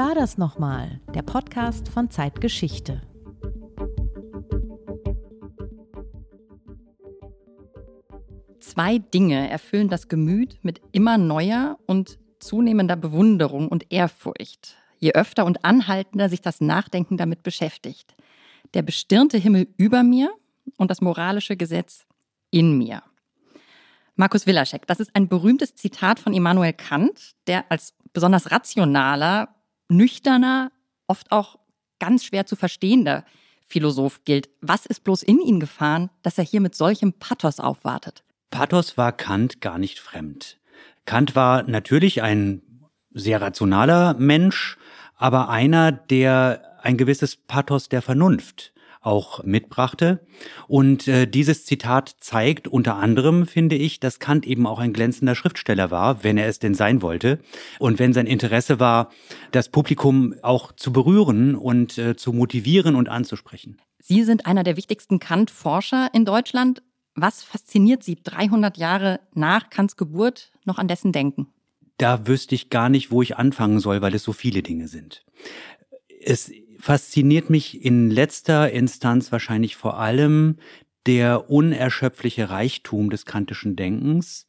war das nochmal? Der Podcast von Zeitgeschichte. Zwei Dinge erfüllen das Gemüt mit immer neuer und zunehmender Bewunderung und Ehrfurcht, je öfter und anhaltender sich das Nachdenken damit beschäftigt. Der bestirnte Himmel über mir und das moralische Gesetz in mir. Markus Willaschek, das ist ein berühmtes Zitat von Immanuel Kant, der als besonders rationaler, nüchterner, oft auch ganz schwer zu verstehender Philosoph gilt. Was ist bloß in ihn gefahren, dass er hier mit solchem Pathos aufwartet? Pathos war Kant gar nicht fremd. Kant war natürlich ein sehr rationaler Mensch, aber einer, der ein gewisses Pathos der Vernunft auch mitbrachte. Und äh, dieses Zitat zeigt unter anderem, finde ich, dass Kant eben auch ein glänzender Schriftsteller war, wenn er es denn sein wollte. Und wenn sein Interesse war, das Publikum auch zu berühren und äh, zu motivieren und anzusprechen. Sie sind einer der wichtigsten Kant-Forscher in Deutschland. Was fasziniert Sie 300 Jahre nach Kants Geburt noch an dessen Denken? Da wüsste ich gar nicht, wo ich anfangen soll, weil es so viele Dinge sind. Es fasziniert mich in letzter Instanz wahrscheinlich vor allem der unerschöpfliche Reichtum des kantischen Denkens,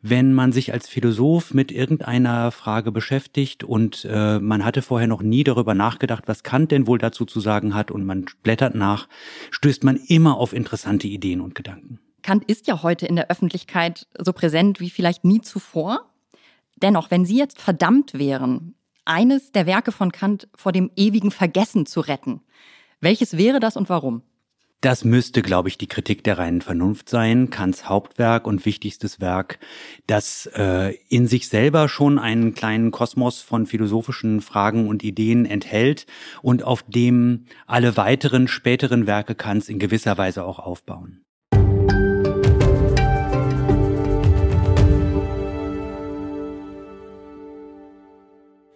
wenn man sich als Philosoph mit irgendeiner Frage beschäftigt und äh, man hatte vorher noch nie darüber nachgedacht, was Kant denn wohl dazu zu sagen hat und man blättert nach, stößt man immer auf interessante Ideen und Gedanken. Kant ist ja heute in der Öffentlichkeit so präsent wie vielleicht nie zuvor. Dennoch, wenn Sie jetzt verdammt wären, eines der Werke von Kant vor dem ewigen Vergessen zu retten. Welches wäre das und warum? Das müsste, glaube ich, die Kritik der reinen Vernunft sein, Kants Hauptwerk und wichtigstes Werk, das äh, in sich selber schon einen kleinen Kosmos von philosophischen Fragen und Ideen enthält und auf dem alle weiteren späteren Werke Kants in gewisser Weise auch aufbauen.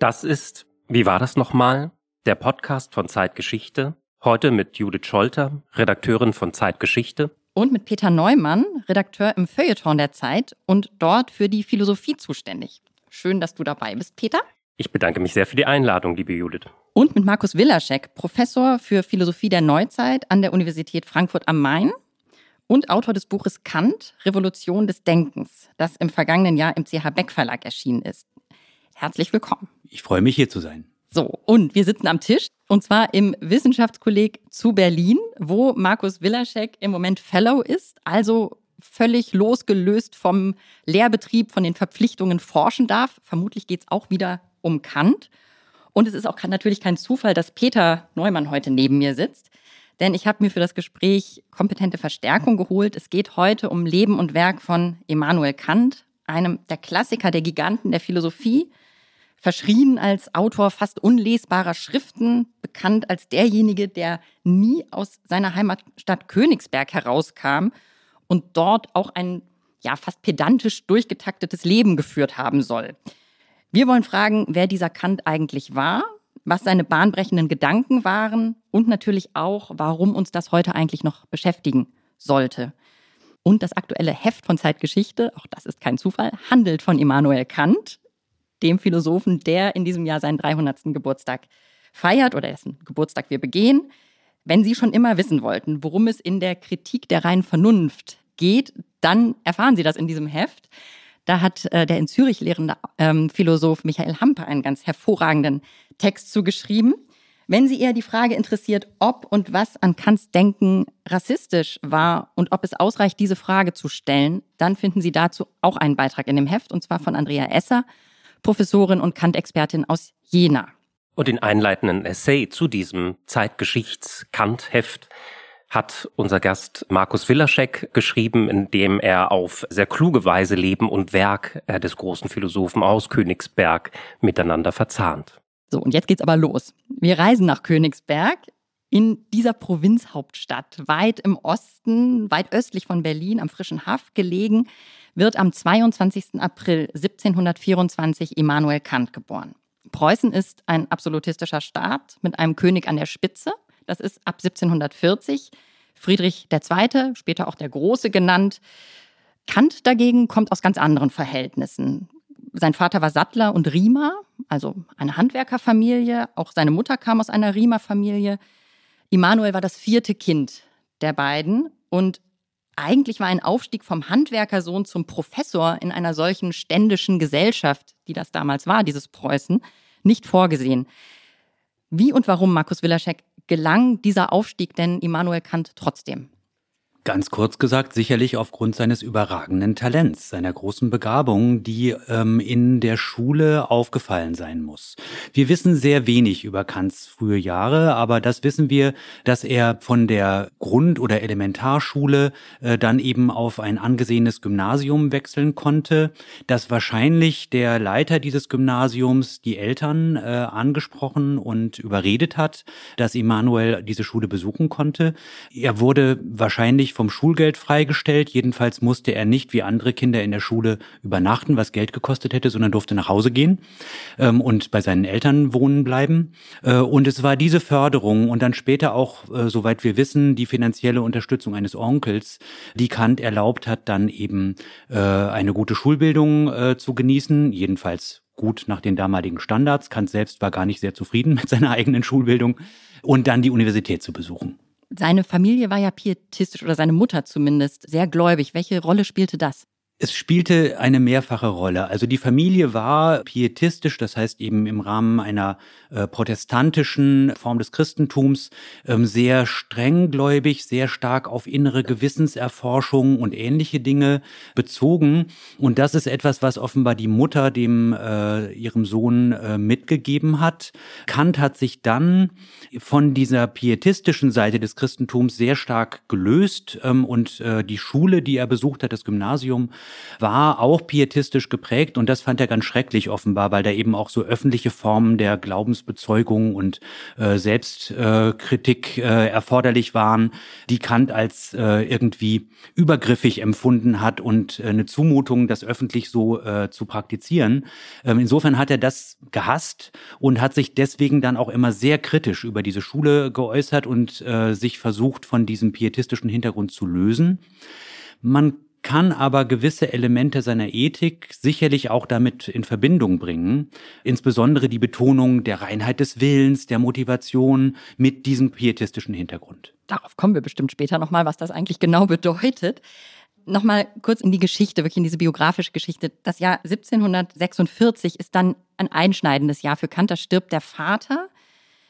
Das ist, wie war das nochmal? Der Podcast von Zeitgeschichte. Heute mit Judith Scholter, Redakteurin von Zeitgeschichte. Und mit Peter Neumann, Redakteur im Feuilleton der Zeit und dort für die Philosophie zuständig. Schön, dass du dabei bist, Peter. Ich bedanke mich sehr für die Einladung, liebe Judith. Und mit Markus Willaschek, Professor für Philosophie der Neuzeit an der Universität Frankfurt am Main und Autor des Buches Kant, Revolution des Denkens, das im vergangenen Jahr im CH Beck Verlag erschienen ist. Herzlich willkommen. Ich freue mich hier zu sein. So, und wir sitzen am Tisch und zwar im Wissenschaftskolleg zu Berlin, wo Markus Willaschek im Moment Fellow ist, also völlig losgelöst vom Lehrbetrieb, von den Verpflichtungen forschen darf. Vermutlich geht es auch wieder um Kant. Und es ist auch natürlich kein Zufall, dass Peter Neumann heute neben mir sitzt. Denn ich habe mir für das Gespräch kompetente Verstärkung geholt. Es geht heute um Leben und Werk von Immanuel Kant, einem der Klassiker der Giganten der Philosophie verschrien als Autor fast unlesbarer Schriften, bekannt als derjenige, der nie aus seiner Heimatstadt Königsberg herauskam und dort auch ein ja fast pedantisch durchgetaktetes Leben geführt haben soll. Wir wollen fragen, wer dieser Kant eigentlich war, was seine bahnbrechenden Gedanken waren und natürlich auch, warum uns das heute eigentlich noch beschäftigen sollte. Und das aktuelle Heft von Zeitgeschichte, auch das ist kein Zufall, handelt von Immanuel Kant, dem Philosophen, der in diesem Jahr seinen 300. Geburtstag feiert oder dessen Geburtstag wir begehen. Wenn Sie schon immer wissen wollten, worum es in der Kritik der reinen Vernunft geht, dann erfahren Sie das in diesem Heft. Da hat äh, der in Zürich lehrende ähm, Philosoph Michael Hampe einen ganz hervorragenden Text zugeschrieben. Wenn Sie eher die Frage interessiert, ob und was an Kants Denken rassistisch war und ob es ausreicht, diese Frage zu stellen, dann finden Sie dazu auch einen Beitrag in dem Heft, und zwar von Andrea Esser Professorin und Kant-Expertin aus Jena. Und den einleitenden Essay zu diesem Zeitgeschichts-Kant-Heft hat unser Gast Markus Willaschek geschrieben, in dem er auf sehr kluge Weise Leben und Werk äh, des großen Philosophen aus Königsberg miteinander verzahnt. So, und jetzt geht's aber los. Wir reisen nach Königsberg in dieser Provinzhauptstadt, weit im Osten, weit östlich von Berlin, am frischen Haff gelegen wird am 22. April 1724 Immanuel Kant geboren. Preußen ist ein absolutistischer Staat mit einem König an der Spitze. Das ist ab 1740 Friedrich II., später auch der Große genannt. Kant dagegen kommt aus ganz anderen Verhältnissen. Sein Vater war Sattler und Riemer, also eine Handwerkerfamilie. Auch seine Mutter kam aus einer Riemerfamilie. Immanuel war das vierte Kind der beiden und eigentlich war ein Aufstieg vom Handwerkersohn zum Professor in einer solchen ständischen Gesellschaft, die das damals war, dieses Preußen, nicht vorgesehen. Wie und warum, Markus Willaschek, gelang dieser Aufstieg denn Immanuel Kant trotzdem? Ganz kurz gesagt, sicherlich aufgrund seines überragenden Talents, seiner großen Begabung, die ähm, in der Schule aufgefallen sein muss. Wir wissen sehr wenig über Kants frühe Jahre, aber das wissen wir, dass er von der Grund- oder Elementarschule äh, dann eben auf ein angesehenes Gymnasium wechseln konnte, dass wahrscheinlich der Leiter dieses Gymnasiums die Eltern äh, angesprochen und überredet hat, dass Immanuel diese Schule besuchen konnte. Er wurde wahrscheinlich vom Schulgeld freigestellt. Jedenfalls musste er nicht wie andere Kinder in der Schule übernachten, was Geld gekostet hätte, sondern durfte nach Hause gehen ähm, und bei seinen Eltern wohnen bleiben. Äh, und es war diese Förderung und dann später auch, äh, soweit wir wissen, die finanzielle Unterstützung eines Onkels, die Kant erlaubt hat, dann eben äh, eine gute Schulbildung äh, zu genießen, jedenfalls gut nach den damaligen Standards. Kant selbst war gar nicht sehr zufrieden mit seiner eigenen Schulbildung und dann die Universität zu besuchen. Seine Familie war ja pietistisch oder seine Mutter zumindest sehr gläubig. Welche Rolle spielte das? Es spielte eine mehrfache Rolle. Also die Familie war pietistisch, das heißt eben im Rahmen einer äh, protestantischen Form des Christentums ähm, sehr strenggläubig, sehr stark auf innere Gewissenserforschung und ähnliche Dinge bezogen. Und das ist etwas, was offenbar die Mutter dem äh, ihrem Sohn äh, mitgegeben hat. Kant hat sich dann von dieser pietistischen Seite des Christentums sehr stark gelöst ähm, und äh, die Schule, die er besucht hat, das Gymnasium, war auch pietistisch geprägt und das fand er ganz schrecklich offenbar, weil da eben auch so öffentliche Formen der Glaubensbezeugung und äh, Selbstkritik äh, erforderlich waren, die Kant als äh, irgendwie übergriffig empfunden hat und äh, eine Zumutung, das öffentlich so äh, zu praktizieren. Ähm, insofern hat er das gehasst und hat sich deswegen dann auch immer sehr kritisch über diese Schule geäußert und äh, sich versucht, von diesem pietistischen Hintergrund zu lösen. Man kann aber gewisse Elemente seiner Ethik sicherlich auch damit in Verbindung bringen, insbesondere die Betonung der Reinheit des Willens, der Motivation mit diesem pietistischen Hintergrund. Darauf kommen wir bestimmt später nochmal, was das eigentlich genau bedeutet. Nochmal kurz in die Geschichte, wirklich in diese biografische Geschichte. Das Jahr 1746 ist dann ein einschneidendes Jahr für Kant. Da stirbt der Vater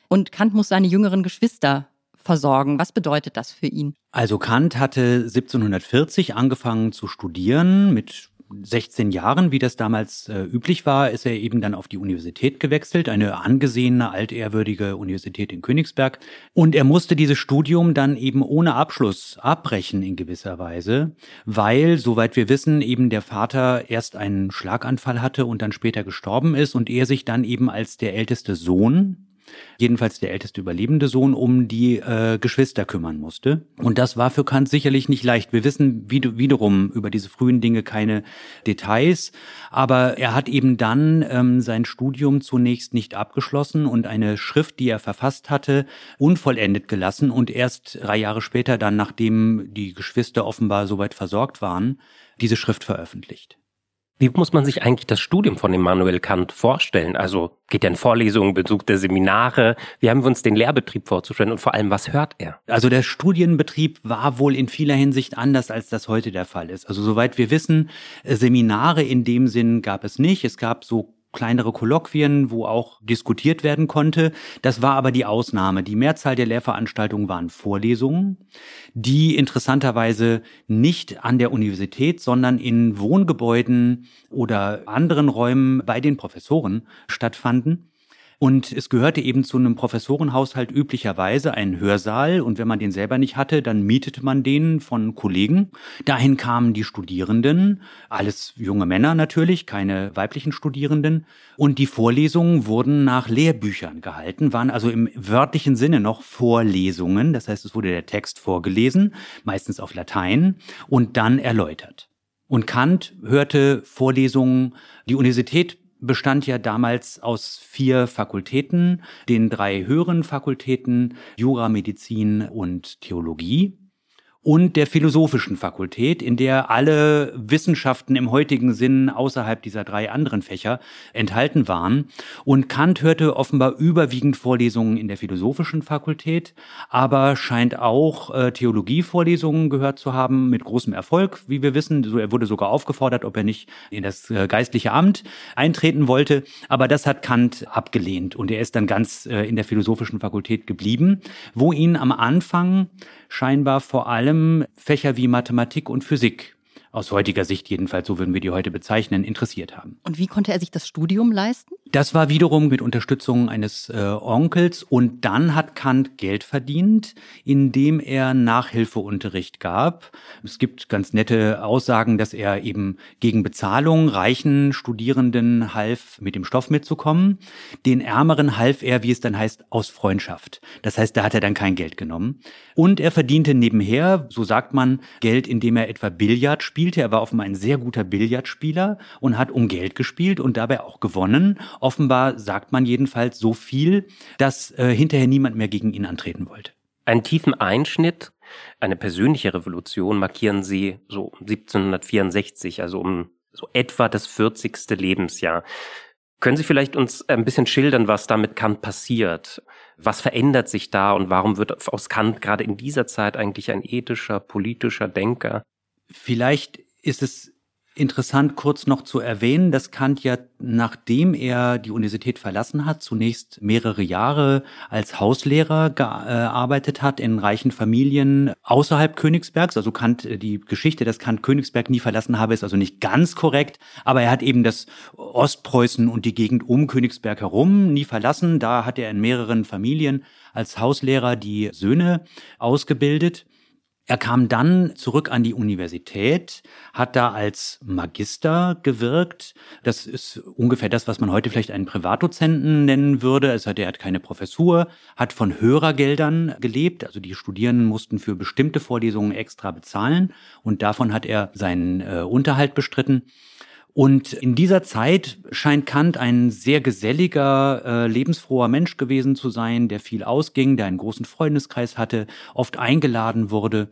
und Kant muss seine jüngeren Geschwister versorgen. Was bedeutet das für ihn? Also Kant hatte 1740 angefangen zu studieren mit 16 Jahren, wie das damals äh, üblich war, ist er eben dann auf die Universität gewechselt, eine angesehene, altehrwürdige Universität in Königsberg. Und er musste dieses Studium dann eben ohne Abschluss abbrechen in gewisser Weise, weil, soweit wir wissen, eben der Vater erst einen Schlaganfall hatte und dann später gestorben ist und er sich dann eben als der älteste Sohn jedenfalls der älteste überlebende Sohn, um die äh, Geschwister kümmern musste. Und das war für Kant sicherlich nicht leicht. Wir wissen wie, wiederum über diese frühen Dinge keine Details, aber er hat eben dann ähm, sein Studium zunächst nicht abgeschlossen und eine Schrift, die er verfasst hatte, unvollendet gelassen und erst drei Jahre später dann, nachdem die Geschwister offenbar soweit versorgt waren, diese Schrift veröffentlicht. Wie muss man sich eigentlich das Studium von Immanuel Kant vorstellen? Also geht er in Vorlesungen, besucht er Seminare? Wie haben wir uns den Lehrbetrieb vorzustellen und vor allem, was hört er? Also der Studienbetrieb war wohl in vieler Hinsicht anders, als das heute der Fall ist. Also soweit wir wissen, Seminare in dem Sinn gab es nicht. Es gab so kleinere Kolloquien, wo auch diskutiert werden konnte. Das war aber die Ausnahme. Die Mehrzahl der Lehrveranstaltungen waren Vorlesungen, die interessanterweise nicht an der Universität, sondern in Wohngebäuden oder anderen Räumen bei den Professoren stattfanden. Und es gehörte eben zu einem Professorenhaushalt üblicherweise ein Hörsaal. Und wenn man den selber nicht hatte, dann mietete man den von Kollegen. Dahin kamen die Studierenden, alles junge Männer natürlich, keine weiblichen Studierenden. Und die Vorlesungen wurden nach Lehrbüchern gehalten, waren also im wörtlichen Sinne noch Vorlesungen. Das heißt, es wurde der Text vorgelesen, meistens auf Latein, und dann erläutert. Und Kant hörte Vorlesungen, die Universität bestand ja damals aus vier Fakultäten, den drei höheren Fakultäten Jura, Medizin und Theologie. Und der Philosophischen Fakultät, in der alle Wissenschaften im heutigen Sinn außerhalb dieser drei anderen Fächer enthalten waren. Und Kant hörte offenbar überwiegend Vorlesungen in der Philosophischen Fakultät, aber scheint auch äh, Theologievorlesungen gehört zu haben, mit großem Erfolg, wie wir wissen. So, er wurde sogar aufgefordert, ob er nicht in das äh, geistliche Amt eintreten wollte. Aber das hat Kant abgelehnt und er ist dann ganz äh, in der Philosophischen Fakultät geblieben, wo ihn am Anfang scheinbar vor allem Fächer wie Mathematik und Physik aus heutiger Sicht jedenfalls, so würden wir die heute bezeichnen, interessiert haben. Und wie konnte er sich das Studium leisten? Das war wiederum mit Unterstützung eines äh, Onkels und dann hat Kant Geld verdient, indem er Nachhilfeunterricht gab. Es gibt ganz nette Aussagen, dass er eben gegen Bezahlung reichen Studierenden half, mit dem Stoff mitzukommen. Den Ärmeren half er, wie es dann heißt, aus Freundschaft. Das heißt, da hat er dann kein Geld genommen. Und er verdiente nebenher, so sagt man, Geld, indem er etwa Billard spielte. Er war offenbar ein sehr guter Billardspieler und hat um Geld gespielt und dabei auch gewonnen Offenbar sagt man jedenfalls so viel, dass äh, hinterher niemand mehr gegen ihn antreten wollte. Einen tiefen Einschnitt, eine persönliche Revolution markieren Sie so 1764, also um so etwa das 40. Lebensjahr. Können Sie vielleicht uns ein bisschen schildern, was da mit Kant passiert? Was verändert sich da und warum wird aus Kant gerade in dieser Zeit eigentlich ein ethischer, politischer Denker? Vielleicht ist es Interessant kurz noch zu erwähnen, dass Kant ja, nachdem er die Universität verlassen hat, zunächst mehrere Jahre als Hauslehrer gearbeitet hat in reichen Familien außerhalb Königsbergs. Also Kant, die Geschichte, dass Kant Königsberg nie verlassen habe, ist also nicht ganz korrekt. Aber er hat eben das Ostpreußen und die Gegend um Königsberg herum nie verlassen. Da hat er in mehreren Familien als Hauslehrer die Söhne ausgebildet. Er kam dann zurück an die Universität, hat da als Magister gewirkt. Das ist ungefähr das, was man heute vielleicht einen Privatdozenten nennen würde. Es er hat keine Professur, hat von Hörergeldern gelebt. Also die Studierenden mussten für bestimmte Vorlesungen extra bezahlen und davon hat er seinen äh, Unterhalt bestritten. Und in dieser Zeit scheint Kant ein sehr geselliger, äh, lebensfroher Mensch gewesen zu sein, der viel ausging, der einen großen Freundeskreis hatte, oft eingeladen wurde.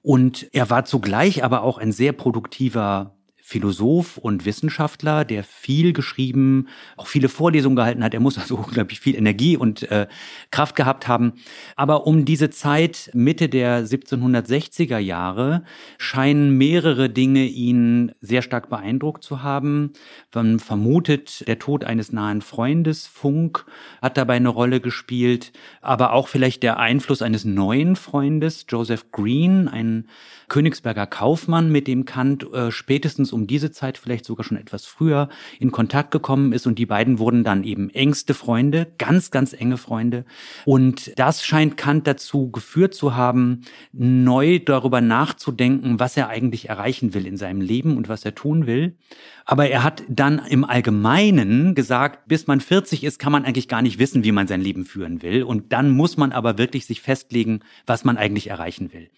Und er war zugleich aber auch ein sehr produktiver Philosoph und Wissenschaftler, der viel geschrieben, auch viele Vorlesungen gehalten hat. Er muss also unglaublich viel Energie und äh, Kraft gehabt haben. Aber um diese Zeit Mitte der 1760er Jahre scheinen mehrere Dinge ihn sehr stark beeindruckt zu haben. Man vermutet, der Tod eines nahen Freundes, Funk, hat dabei eine Rolle gespielt, aber auch vielleicht der Einfluss eines neuen Freundes, Joseph Green, ein Königsberger Kaufmann, mit dem Kant äh, spätestens um diese Zeit, vielleicht sogar schon etwas früher, in Kontakt gekommen ist. Und die beiden wurden dann eben engste Freunde, ganz, ganz enge Freunde. Und das scheint Kant dazu geführt zu haben, neu darüber nachzudenken, was er eigentlich erreichen will in seinem Leben und was er tun will. Aber er hat dann im Allgemeinen gesagt, bis man 40 ist, kann man eigentlich gar nicht wissen, wie man sein Leben führen will. Und dann muss man aber wirklich sich festlegen, was man eigentlich erreichen will.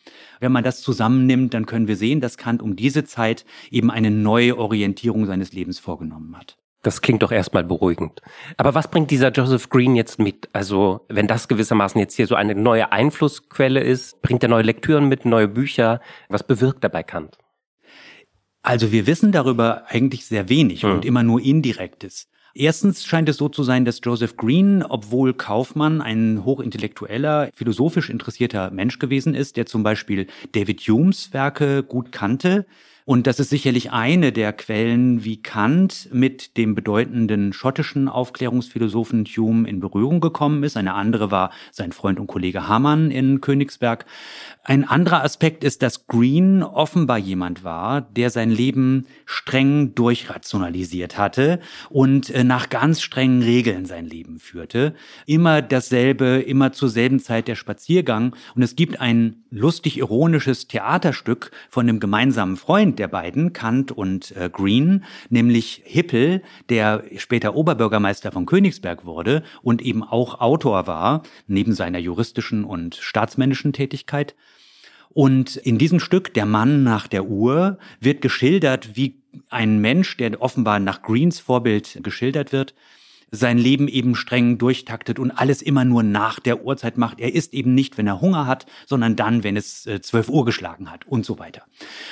Wenn man das zusammennimmt, dann können wir sehen, dass Kant um diese Zeit eben eine neue Orientierung seines Lebens vorgenommen hat. Das klingt doch erstmal beruhigend. Aber was bringt dieser Joseph Green jetzt mit? Also, wenn das gewissermaßen jetzt hier so eine neue Einflussquelle ist, bringt er neue Lektüren mit, neue Bücher? Was bewirkt dabei Kant? Also wir wissen darüber eigentlich sehr wenig hm. und immer nur indirektes. Erstens scheint es so zu sein, dass Joseph Green, obwohl Kaufmann ein hochintellektueller, philosophisch interessierter Mensch gewesen ist, der zum Beispiel David Humes Werke gut kannte, und das ist sicherlich eine der Quellen, wie Kant mit dem bedeutenden schottischen Aufklärungsphilosophen Hume in Berührung gekommen ist. Eine andere war sein Freund und Kollege Hamann in Königsberg. Ein anderer Aspekt ist, dass Green offenbar jemand war, der sein Leben streng durchrationalisiert hatte und äh, nach ganz strengen Regeln sein Leben führte. Immer dasselbe, immer zur selben Zeit der Spaziergang. Und es gibt ein lustig ironisches Theaterstück von einem gemeinsamen Freund der beiden, Kant und äh, Green, nämlich Hippel, der später Oberbürgermeister von Königsberg wurde und eben auch Autor war, neben seiner juristischen und staatsmännischen Tätigkeit. Und in diesem Stück, Der Mann nach der Uhr, wird geschildert, wie ein Mensch, der offenbar nach Greens Vorbild geschildert wird, sein Leben eben streng durchtaktet und alles immer nur nach der Uhrzeit macht. Er isst eben nicht, wenn er Hunger hat, sondern dann, wenn es äh, zwölf Uhr geschlagen hat und so weiter.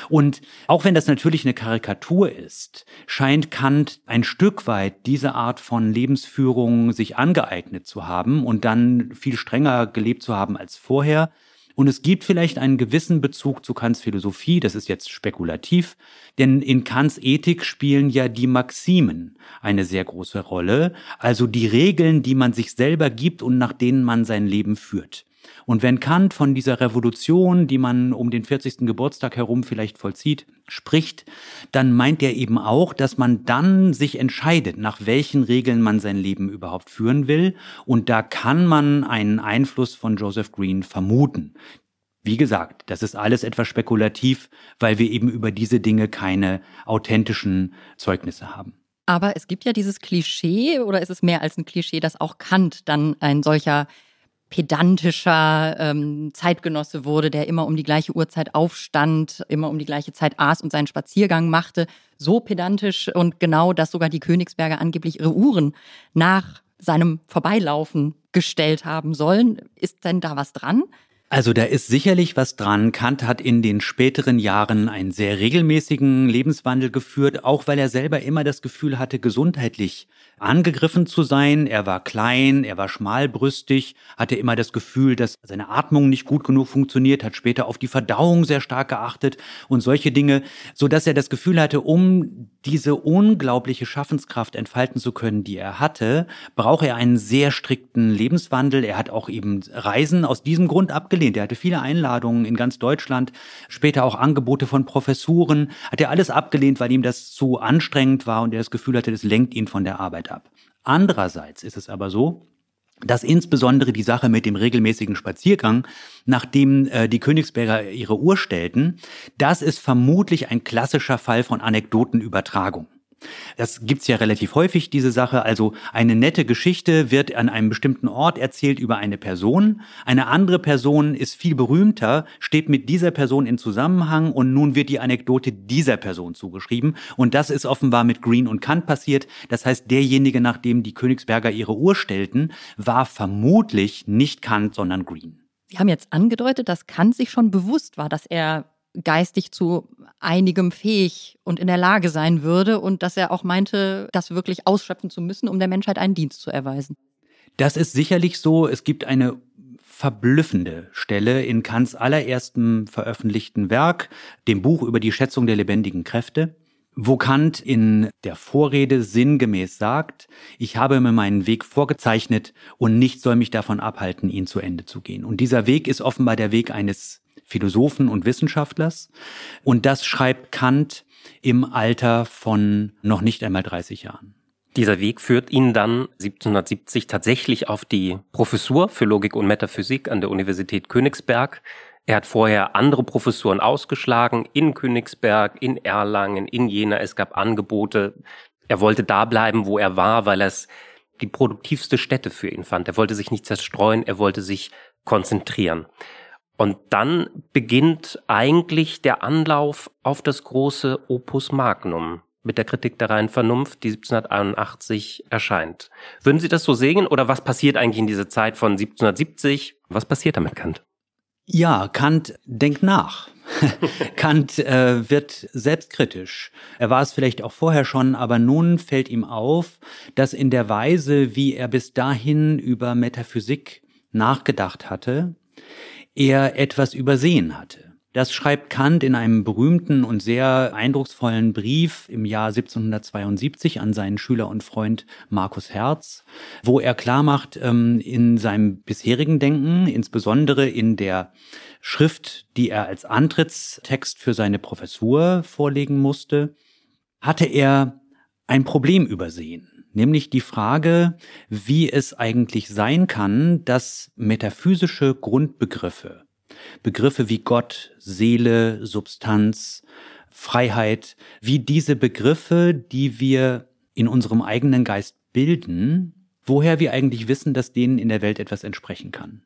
Und auch wenn das natürlich eine Karikatur ist, scheint Kant ein Stück weit diese Art von Lebensführung sich angeeignet zu haben und dann viel strenger gelebt zu haben als vorher. Und es gibt vielleicht einen gewissen Bezug zu Kants Philosophie, das ist jetzt spekulativ, denn in Kants Ethik spielen ja die Maximen eine sehr große Rolle, also die Regeln, die man sich selber gibt und nach denen man sein Leben führt. Und wenn Kant von dieser Revolution, die man um den 40. Geburtstag herum vielleicht vollzieht, spricht, dann meint er eben auch, dass man dann sich entscheidet, nach welchen Regeln man sein Leben überhaupt führen will. Und da kann man einen Einfluss von Joseph Green vermuten. Wie gesagt, das ist alles etwas spekulativ, weil wir eben über diese Dinge keine authentischen Zeugnisse haben. Aber es gibt ja dieses Klischee, oder ist es mehr als ein Klischee, dass auch Kant dann ein solcher pedantischer ähm, Zeitgenosse wurde, der immer um die gleiche Uhrzeit aufstand, immer um die gleiche Zeit aß und seinen Spaziergang machte. So pedantisch und genau, dass sogar die Königsberger angeblich ihre Uhren nach seinem Vorbeilaufen gestellt haben sollen. Ist denn da was dran? Also da ist sicherlich was dran. Kant hat in den späteren Jahren einen sehr regelmäßigen Lebenswandel geführt, auch weil er selber immer das Gefühl hatte, gesundheitlich angegriffen zu sein. Er war klein, er war schmalbrüstig, hatte immer das Gefühl, dass seine Atmung nicht gut genug funktioniert, hat später auf die Verdauung sehr stark geachtet und solche Dinge, so dass er das Gefühl hatte, um diese unglaubliche Schaffenskraft entfalten zu können, die er hatte, braucht er einen sehr strikten Lebenswandel. Er hat auch eben Reisen aus diesem Grund abgelehnt. Er hatte viele Einladungen in ganz Deutschland, später auch Angebote von Professuren, hat er alles abgelehnt, weil ihm das zu anstrengend war und er das Gefühl hatte, das lenkt ihn von der Arbeit ab. Andererseits ist es aber so, dass insbesondere die Sache mit dem regelmäßigen Spaziergang, nachdem äh, die Königsberger ihre Uhr stellten, das ist vermutlich ein klassischer Fall von Anekdotenübertragung. Das gibt's ja relativ häufig, diese Sache. Also eine nette Geschichte wird an einem bestimmten Ort erzählt über eine Person. Eine andere Person ist viel berühmter, steht mit dieser Person in Zusammenhang und nun wird die Anekdote dieser Person zugeschrieben. Und das ist offenbar mit Green und Kant passiert. Das heißt, derjenige, nach dem die Königsberger ihre Uhr stellten, war vermutlich nicht Kant, sondern Green. Sie haben jetzt angedeutet, dass Kant sich schon bewusst war, dass er geistig zu einigem fähig und in der Lage sein würde und dass er auch meinte, das wirklich ausschöpfen zu müssen, um der Menschheit einen Dienst zu erweisen. Das ist sicherlich so. Es gibt eine verblüffende Stelle in Kants allerersten veröffentlichten Werk, dem Buch über die Schätzung der lebendigen Kräfte, wo Kant in der Vorrede sinngemäß sagt, ich habe mir meinen Weg vorgezeichnet und nichts soll mich davon abhalten, ihn zu Ende zu gehen. Und dieser Weg ist offenbar der Weg eines Philosophen und Wissenschaftlers. Und das schreibt Kant im Alter von noch nicht einmal 30 Jahren. Dieser Weg führt ihn dann 1770 tatsächlich auf die Professur für Logik und Metaphysik an der Universität Königsberg. Er hat vorher andere Professuren ausgeschlagen, in Königsberg, in Erlangen, in Jena. Es gab Angebote. Er wollte da bleiben, wo er war, weil er es die produktivste Stätte für ihn fand. Er wollte sich nicht zerstreuen, er wollte sich konzentrieren. Und dann beginnt eigentlich der Anlauf auf das große Opus Magnum mit der Kritik der reinen Vernunft, die 1781 erscheint. Würden Sie das so sehen oder was passiert eigentlich in dieser Zeit von 1770? Was passiert da mit Kant? Ja, Kant denkt nach. Kant äh, wird selbstkritisch. Er war es vielleicht auch vorher schon, aber nun fällt ihm auf, dass in der Weise, wie er bis dahin über Metaphysik nachgedacht hatte, er etwas übersehen hatte. Das schreibt Kant in einem berühmten und sehr eindrucksvollen Brief im Jahr 1772 an seinen Schüler und Freund Markus Herz, wo er klar macht, ähm, in seinem bisherigen Denken, insbesondere in der Schrift, die er als Antrittstext für seine Professur vorlegen musste, hatte er ein Problem übersehen nämlich die Frage, wie es eigentlich sein kann, dass metaphysische Grundbegriffe, Begriffe wie Gott, Seele, Substanz, Freiheit, wie diese Begriffe, die wir in unserem eigenen Geist bilden, woher wir eigentlich wissen, dass denen in der Welt etwas entsprechen kann.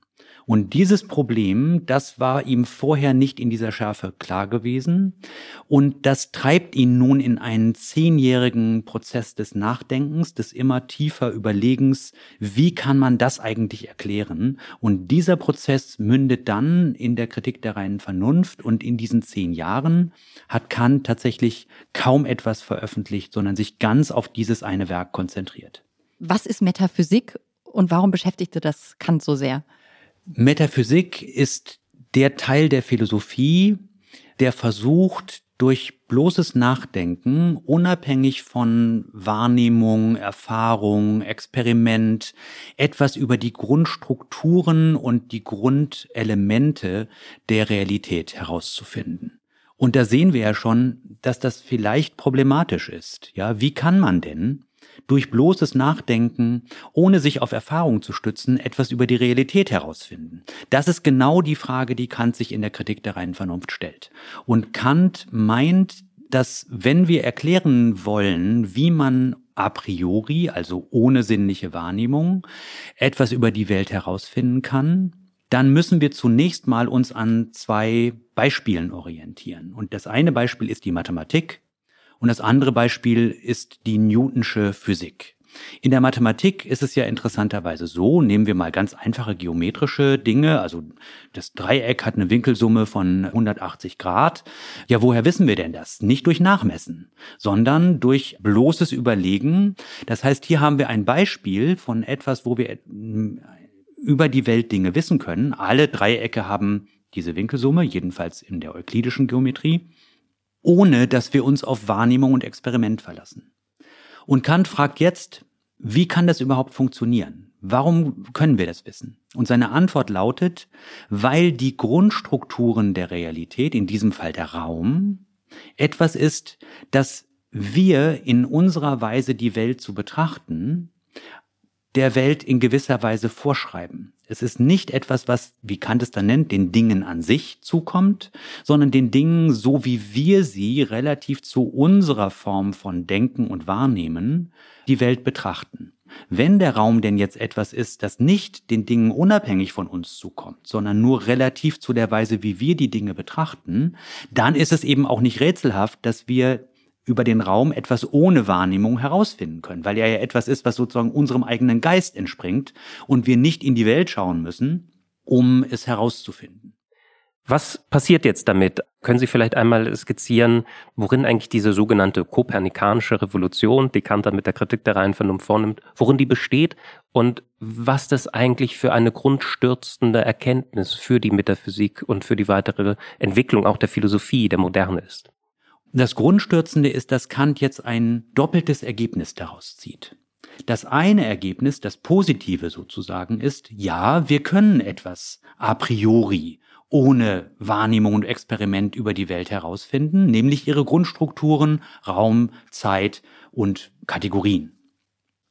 Und dieses Problem, das war ihm vorher nicht in dieser Schärfe klar gewesen. Und das treibt ihn nun in einen zehnjährigen Prozess des Nachdenkens, des immer tiefer Überlegens, wie kann man das eigentlich erklären? Und dieser Prozess mündet dann in der Kritik der reinen Vernunft. Und in diesen zehn Jahren hat Kant tatsächlich kaum etwas veröffentlicht, sondern sich ganz auf dieses eine Werk konzentriert. Was ist Metaphysik und warum beschäftigte das Kant so sehr? Metaphysik ist der Teil der Philosophie, der versucht, durch bloßes Nachdenken, unabhängig von Wahrnehmung, Erfahrung, Experiment, etwas über die Grundstrukturen und die Grundelemente der Realität herauszufinden. Und da sehen wir ja schon, dass das vielleicht problematisch ist. Ja, wie kann man denn durch bloßes Nachdenken, ohne sich auf Erfahrung zu stützen, etwas über die Realität herausfinden? Das ist genau die Frage, die Kant sich in der Kritik der reinen Vernunft stellt. Und Kant meint, dass wenn wir erklären wollen, wie man a priori, also ohne sinnliche Wahrnehmung, etwas über die Welt herausfinden kann, dann müssen wir zunächst mal uns an zwei Beispielen orientieren. Und das eine Beispiel ist die Mathematik, und das andere Beispiel ist die Newtonsche Physik. In der Mathematik ist es ja interessanterweise so, nehmen wir mal ganz einfache geometrische Dinge, also das Dreieck hat eine Winkelsumme von 180 Grad. Ja, woher wissen wir denn das? Nicht durch Nachmessen, sondern durch bloßes Überlegen. Das heißt, hier haben wir ein Beispiel von etwas, wo wir hm, über die Welt Dinge wissen können. Alle Dreiecke haben diese Winkelsumme, jedenfalls in der euklidischen Geometrie ohne dass wir uns auf Wahrnehmung und Experiment verlassen. Und Kant fragt jetzt, wie kann das überhaupt funktionieren? Warum können wir das wissen? Und seine Antwort lautet, weil die Grundstrukturen der Realität, in diesem Fall der Raum, etwas ist, das wir in unserer Weise die Welt zu betrachten, der Welt in gewisser Weise vorschreiben. Es ist nicht etwas, was, wie Kant es dann nennt, den Dingen an sich zukommt, sondern den Dingen, so wie wir sie relativ zu unserer Form von Denken und Wahrnehmen, die Welt betrachten. Wenn der Raum denn jetzt etwas ist, das nicht den Dingen unabhängig von uns zukommt, sondern nur relativ zu der Weise, wie wir die Dinge betrachten, dann ist es eben auch nicht rätselhaft, dass wir über den Raum etwas ohne Wahrnehmung herausfinden können, weil er ja etwas ist, was sozusagen unserem eigenen Geist entspringt und wir nicht in die Welt schauen müssen, um es herauszufinden. Was passiert jetzt damit? Können Sie vielleicht einmal skizzieren, worin eigentlich diese sogenannte kopernikanische Revolution, die Kant dann mit der Kritik der reinen Vernunft vornimmt, worin die besteht und was das eigentlich für eine grundstürzende Erkenntnis für die Metaphysik und für die weitere Entwicklung auch der Philosophie der Moderne ist? Das Grundstürzende ist, dass Kant jetzt ein doppeltes Ergebnis daraus zieht. Das eine Ergebnis, das positive sozusagen, ist, ja, wir können etwas a priori ohne Wahrnehmung und Experiment über die Welt herausfinden, nämlich ihre Grundstrukturen, Raum, Zeit und Kategorien.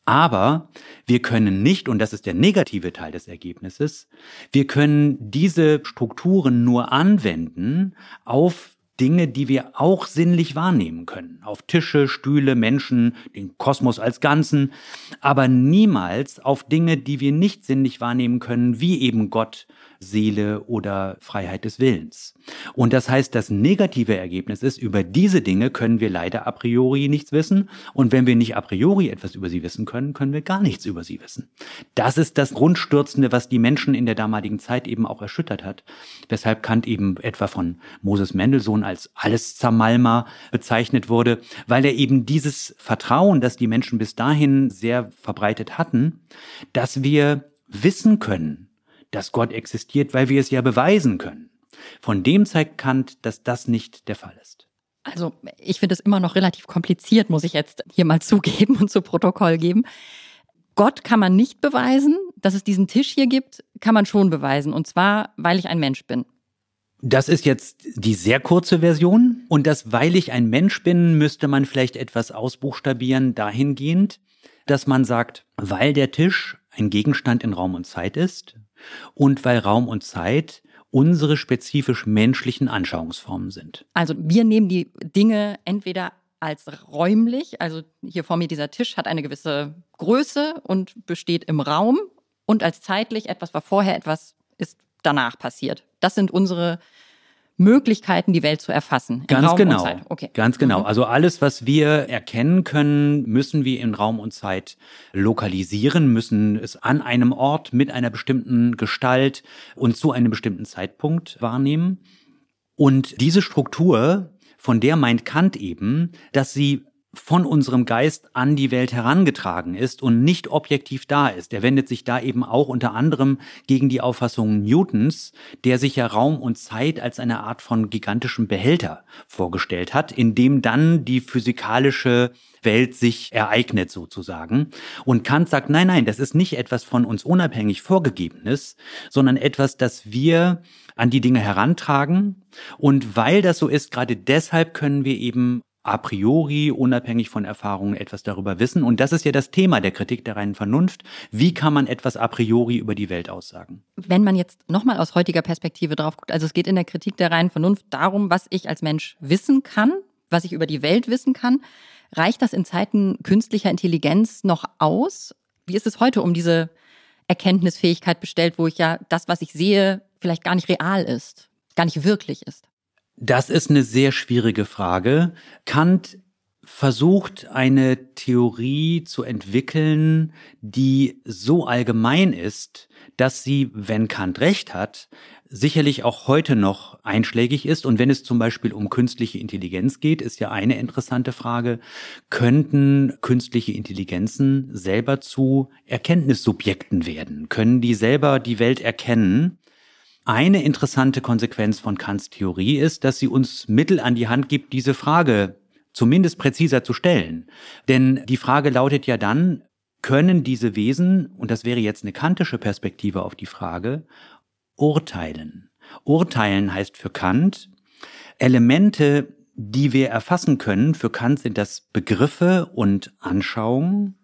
Aber wir können nicht, und das ist der negative Teil des Ergebnisses, wir können diese Strukturen nur anwenden auf Dinge, die wir auch sinnlich wahrnehmen können. Auf Tische, Stühle, Menschen, den Kosmos als Ganzen, aber niemals auf Dinge, die wir nicht sinnlich wahrnehmen können, wie eben Gott, Seele oder Freiheit des Willens. Und das heißt, das negative Ergebnis ist, über diese Dinge können wir leider a priori nichts wissen. Und wenn wir nicht a priori etwas über sie wissen können, können wir gar nichts über sie wissen. Das ist das Grundstürzende, was die Menschen in der damaligen Zeit eben auch erschüttert hat. Weshalb Kant eben etwa von Moses Mendelssohn als alles Zamalma bezeichnet wurde, weil er eben dieses Vertrauen, das die Menschen bis dahin sehr verbreitet hatten, dass wir wissen können, dass Gott existiert, weil wir es ja beweisen können. Von dem zeigt Kant, dass das nicht der Fall ist. Also ich finde es immer noch relativ kompliziert, muss ich jetzt hier mal zugeben und zu Protokoll geben. Gott kann man nicht beweisen, dass es diesen Tisch hier gibt, kann man schon beweisen. Und zwar, weil ich ein Mensch bin. Das ist jetzt die sehr kurze Version. Und das, weil ich ein Mensch bin, müsste man vielleicht etwas ausbuchstabieren dahingehend, dass man sagt, weil der Tisch ein Gegenstand in Raum und Zeit ist, und weil Raum und Zeit unsere spezifisch menschlichen Anschauungsformen sind. Also wir nehmen die Dinge entweder als räumlich, also hier vor mir dieser Tisch hat eine gewisse Größe und besteht im Raum und als zeitlich, etwas war vorher, etwas ist danach passiert. Das sind unsere Möglichkeiten, die Welt zu erfassen. Ganz Raum genau. Okay. Ganz genau. Mhm. Also alles, was wir erkennen können, müssen wir in Raum und Zeit lokalisieren, müssen es an einem Ort mit einer bestimmten Gestalt und zu einem bestimmten Zeitpunkt wahrnehmen. Und diese Struktur, von der meint Kant eben, dass sie von unserem Geist an die Welt herangetragen ist und nicht objektiv da ist. Er wendet sich da eben auch unter anderem gegen die Auffassung Newtons, der sich ja Raum und Zeit als eine Art von gigantischem Behälter vorgestellt hat, in dem dann die physikalische Welt sich ereignet sozusagen. Und Kant sagt, nein, nein, das ist nicht etwas von uns unabhängig vorgegebenes, sondern etwas, das wir an die Dinge herantragen. Und weil das so ist, gerade deshalb können wir eben a priori, unabhängig von Erfahrungen, etwas darüber wissen. Und das ist ja das Thema der Kritik der reinen Vernunft. Wie kann man etwas a priori über die Welt aussagen? Wenn man jetzt nochmal aus heutiger Perspektive drauf guckt, also es geht in der Kritik der reinen Vernunft darum, was ich als Mensch wissen kann, was ich über die Welt wissen kann. Reicht das in Zeiten künstlicher Intelligenz noch aus? Wie ist es heute um diese Erkenntnisfähigkeit bestellt, wo ich ja das, was ich sehe, vielleicht gar nicht real ist, gar nicht wirklich ist? Das ist eine sehr schwierige Frage. Kant versucht eine Theorie zu entwickeln, die so allgemein ist, dass sie, wenn Kant recht hat, sicherlich auch heute noch einschlägig ist. Und wenn es zum Beispiel um künstliche Intelligenz geht, ist ja eine interessante Frage, könnten künstliche Intelligenzen selber zu Erkenntnissubjekten werden? Können die selber die Welt erkennen? Eine interessante Konsequenz von Kants Theorie ist, dass sie uns Mittel an die Hand gibt, diese Frage zumindest präziser zu stellen. Denn die Frage lautet ja dann, können diese Wesen, und das wäre jetzt eine kantische Perspektive auf die Frage, urteilen. Urteilen heißt für Kant, Elemente, die wir erfassen können, für Kant sind das Begriffe und Anschauungen,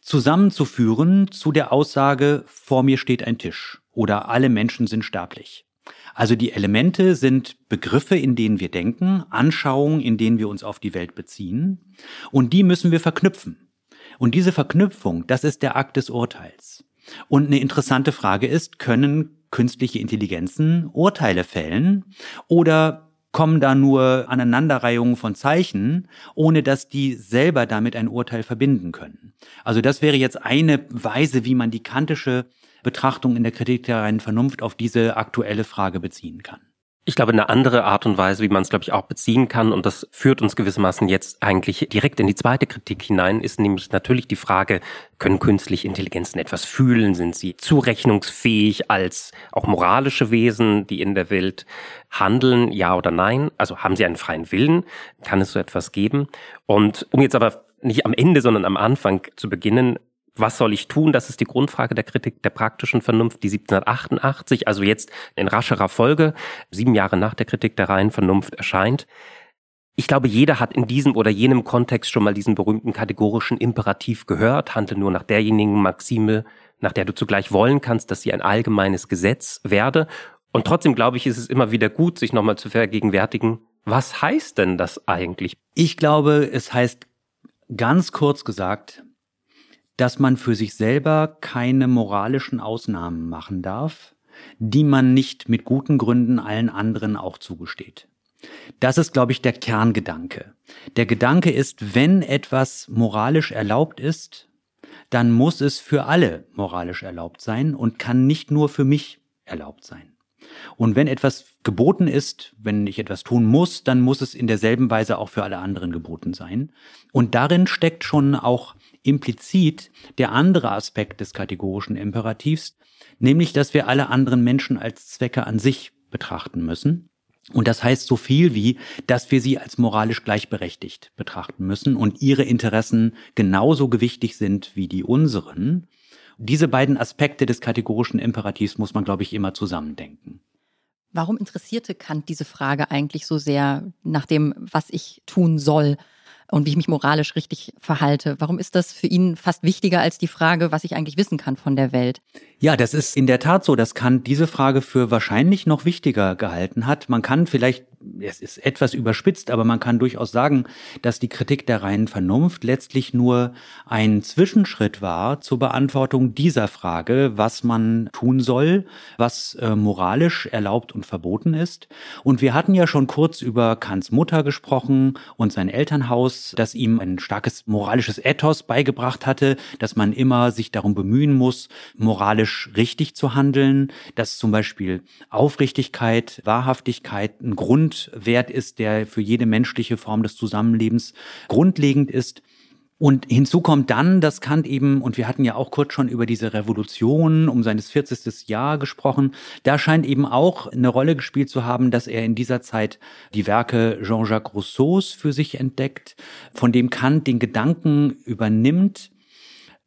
zusammenzuführen zu der Aussage, vor mir steht ein Tisch oder alle Menschen sind sterblich. Also die Elemente sind Begriffe, in denen wir denken, Anschauungen, in denen wir uns auf die Welt beziehen, und die müssen wir verknüpfen. Und diese Verknüpfung, das ist der Akt des Urteils. Und eine interessante Frage ist, können künstliche Intelligenzen Urteile fällen oder kommen da nur Aneinanderreihungen von Zeichen, ohne dass die selber damit ein Urteil verbinden können. Also das wäre jetzt eine Weise, wie man die kantische Betrachtung in der Kritik der reinen Vernunft auf diese aktuelle Frage beziehen kann. Ich glaube, eine andere Art und Weise, wie man es, glaube ich, auch beziehen kann, und das führt uns gewissermaßen jetzt eigentlich direkt in die zweite Kritik hinein, ist nämlich natürlich die Frage, können künstliche Intelligenzen etwas fühlen? Sind sie zurechnungsfähig als auch moralische Wesen, die in der Welt handeln? Ja oder nein? Also haben sie einen freien Willen? Kann es so etwas geben? Und um jetzt aber nicht am Ende, sondern am Anfang zu beginnen, was soll ich tun? Das ist die Grundfrage der Kritik der praktischen Vernunft, die 1788, also jetzt in rascherer Folge, sieben Jahre nach der Kritik der reinen Vernunft erscheint. Ich glaube, jeder hat in diesem oder jenem Kontext schon mal diesen berühmten kategorischen Imperativ gehört, handle nur nach derjenigen Maxime, nach der du zugleich wollen kannst, dass sie ein allgemeines Gesetz werde. Und trotzdem glaube ich, ist es immer wieder gut, sich nochmal zu vergegenwärtigen, was heißt denn das eigentlich? Ich glaube, es heißt ganz kurz gesagt, dass man für sich selber keine moralischen Ausnahmen machen darf, die man nicht mit guten Gründen allen anderen auch zugesteht. Das ist, glaube ich, der Kerngedanke. Der Gedanke ist, wenn etwas moralisch erlaubt ist, dann muss es für alle moralisch erlaubt sein und kann nicht nur für mich erlaubt sein. Und wenn etwas geboten ist, wenn ich etwas tun muss, dann muss es in derselben Weise auch für alle anderen geboten sein. Und darin steckt schon auch implizit der andere Aspekt des kategorischen Imperativs, nämlich dass wir alle anderen Menschen als Zwecke an sich betrachten müssen. Und das heißt so viel wie, dass wir sie als moralisch gleichberechtigt betrachten müssen und ihre Interessen genauso gewichtig sind wie die unseren. Diese beiden Aspekte des kategorischen Imperativs muss man, glaube ich, immer zusammendenken. Warum interessierte Kant diese Frage eigentlich so sehr nach dem, was ich tun soll? Und wie ich mich moralisch richtig verhalte. Warum ist das für ihn fast wichtiger als die Frage, was ich eigentlich wissen kann von der Welt? Ja, das ist in der Tat so, dass Kant diese Frage für wahrscheinlich noch wichtiger gehalten hat. Man kann vielleicht es ist etwas überspitzt, aber man kann durchaus sagen, dass die Kritik der reinen Vernunft letztlich nur ein Zwischenschritt war zur Beantwortung dieser Frage, was man tun soll, was äh, moralisch erlaubt und verboten ist. Und wir hatten ja schon kurz über Kants Mutter gesprochen und sein Elternhaus, das ihm ein starkes moralisches Ethos beigebracht hatte, dass man immer sich darum bemühen muss, moralisch richtig zu handeln, dass zum Beispiel Aufrichtigkeit, Wahrhaftigkeit ein Grundwert ist, der für jede menschliche Form des Zusammenlebens grundlegend ist. Und hinzu kommt dann, dass Kant eben, und wir hatten ja auch kurz schon über diese Revolution um seines 40. Jahr gesprochen, da scheint eben auch eine Rolle gespielt zu haben, dass er in dieser Zeit die Werke Jean-Jacques Rousseaus für sich entdeckt, von dem Kant den Gedanken übernimmt,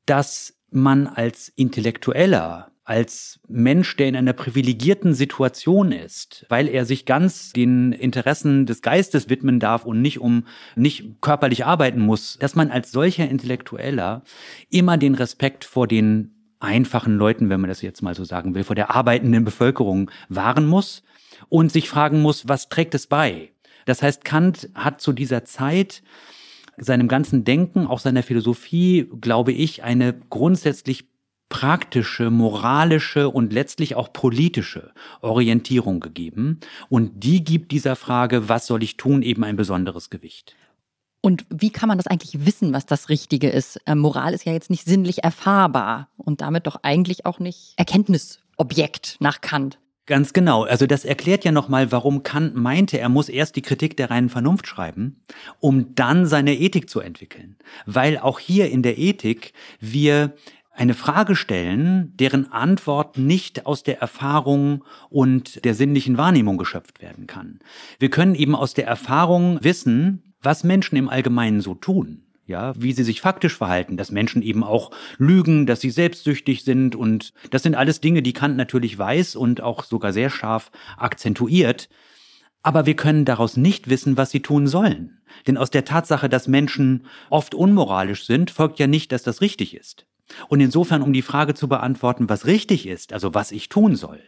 dass man als Intellektueller als Mensch, der in einer privilegierten Situation ist, weil er sich ganz den Interessen des Geistes widmen darf und nicht um nicht körperlich arbeiten muss, dass man als solcher Intellektueller immer den Respekt vor den einfachen Leuten, wenn man das jetzt mal so sagen will, vor der arbeitenden Bevölkerung wahren muss und sich fragen muss, was trägt es bei? Das heißt, Kant hat zu dieser Zeit seinem ganzen Denken, auch seiner Philosophie, glaube ich, eine grundsätzlich praktische, moralische und letztlich auch politische Orientierung gegeben. Und die gibt dieser Frage, was soll ich tun, eben ein besonderes Gewicht. Und wie kann man das eigentlich wissen, was das Richtige ist? Ähm, Moral ist ja jetzt nicht sinnlich erfahrbar und damit doch eigentlich auch nicht Erkenntnisobjekt nach Kant. Ganz genau. Also das erklärt ja nochmal, warum Kant meinte, er muss erst die Kritik der reinen Vernunft schreiben, um dann seine Ethik zu entwickeln. Weil auch hier in der Ethik wir eine Frage stellen, deren Antwort nicht aus der Erfahrung und der sinnlichen Wahrnehmung geschöpft werden kann. Wir können eben aus der Erfahrung wissen, was Menschen im Allgemeinen so tun. Ja, wie sie sich faktisch verhalten, dass Menschen eben auch lügen, dass sie selbstsüchtig sind und das sind alles Dinge, die Kant natürlich weiß und auch sogar sehr scharf akzentuiert. Aber wir können daraus nicht wissen, was sie tun sollen. Denn aus der Tatsache, dass Menschen oft unmoralisch sind, folgt ja nicht, dass das richtig ist. Und insofern, um die Frage zu beantworten, was richtig ist, also was ich tun soll,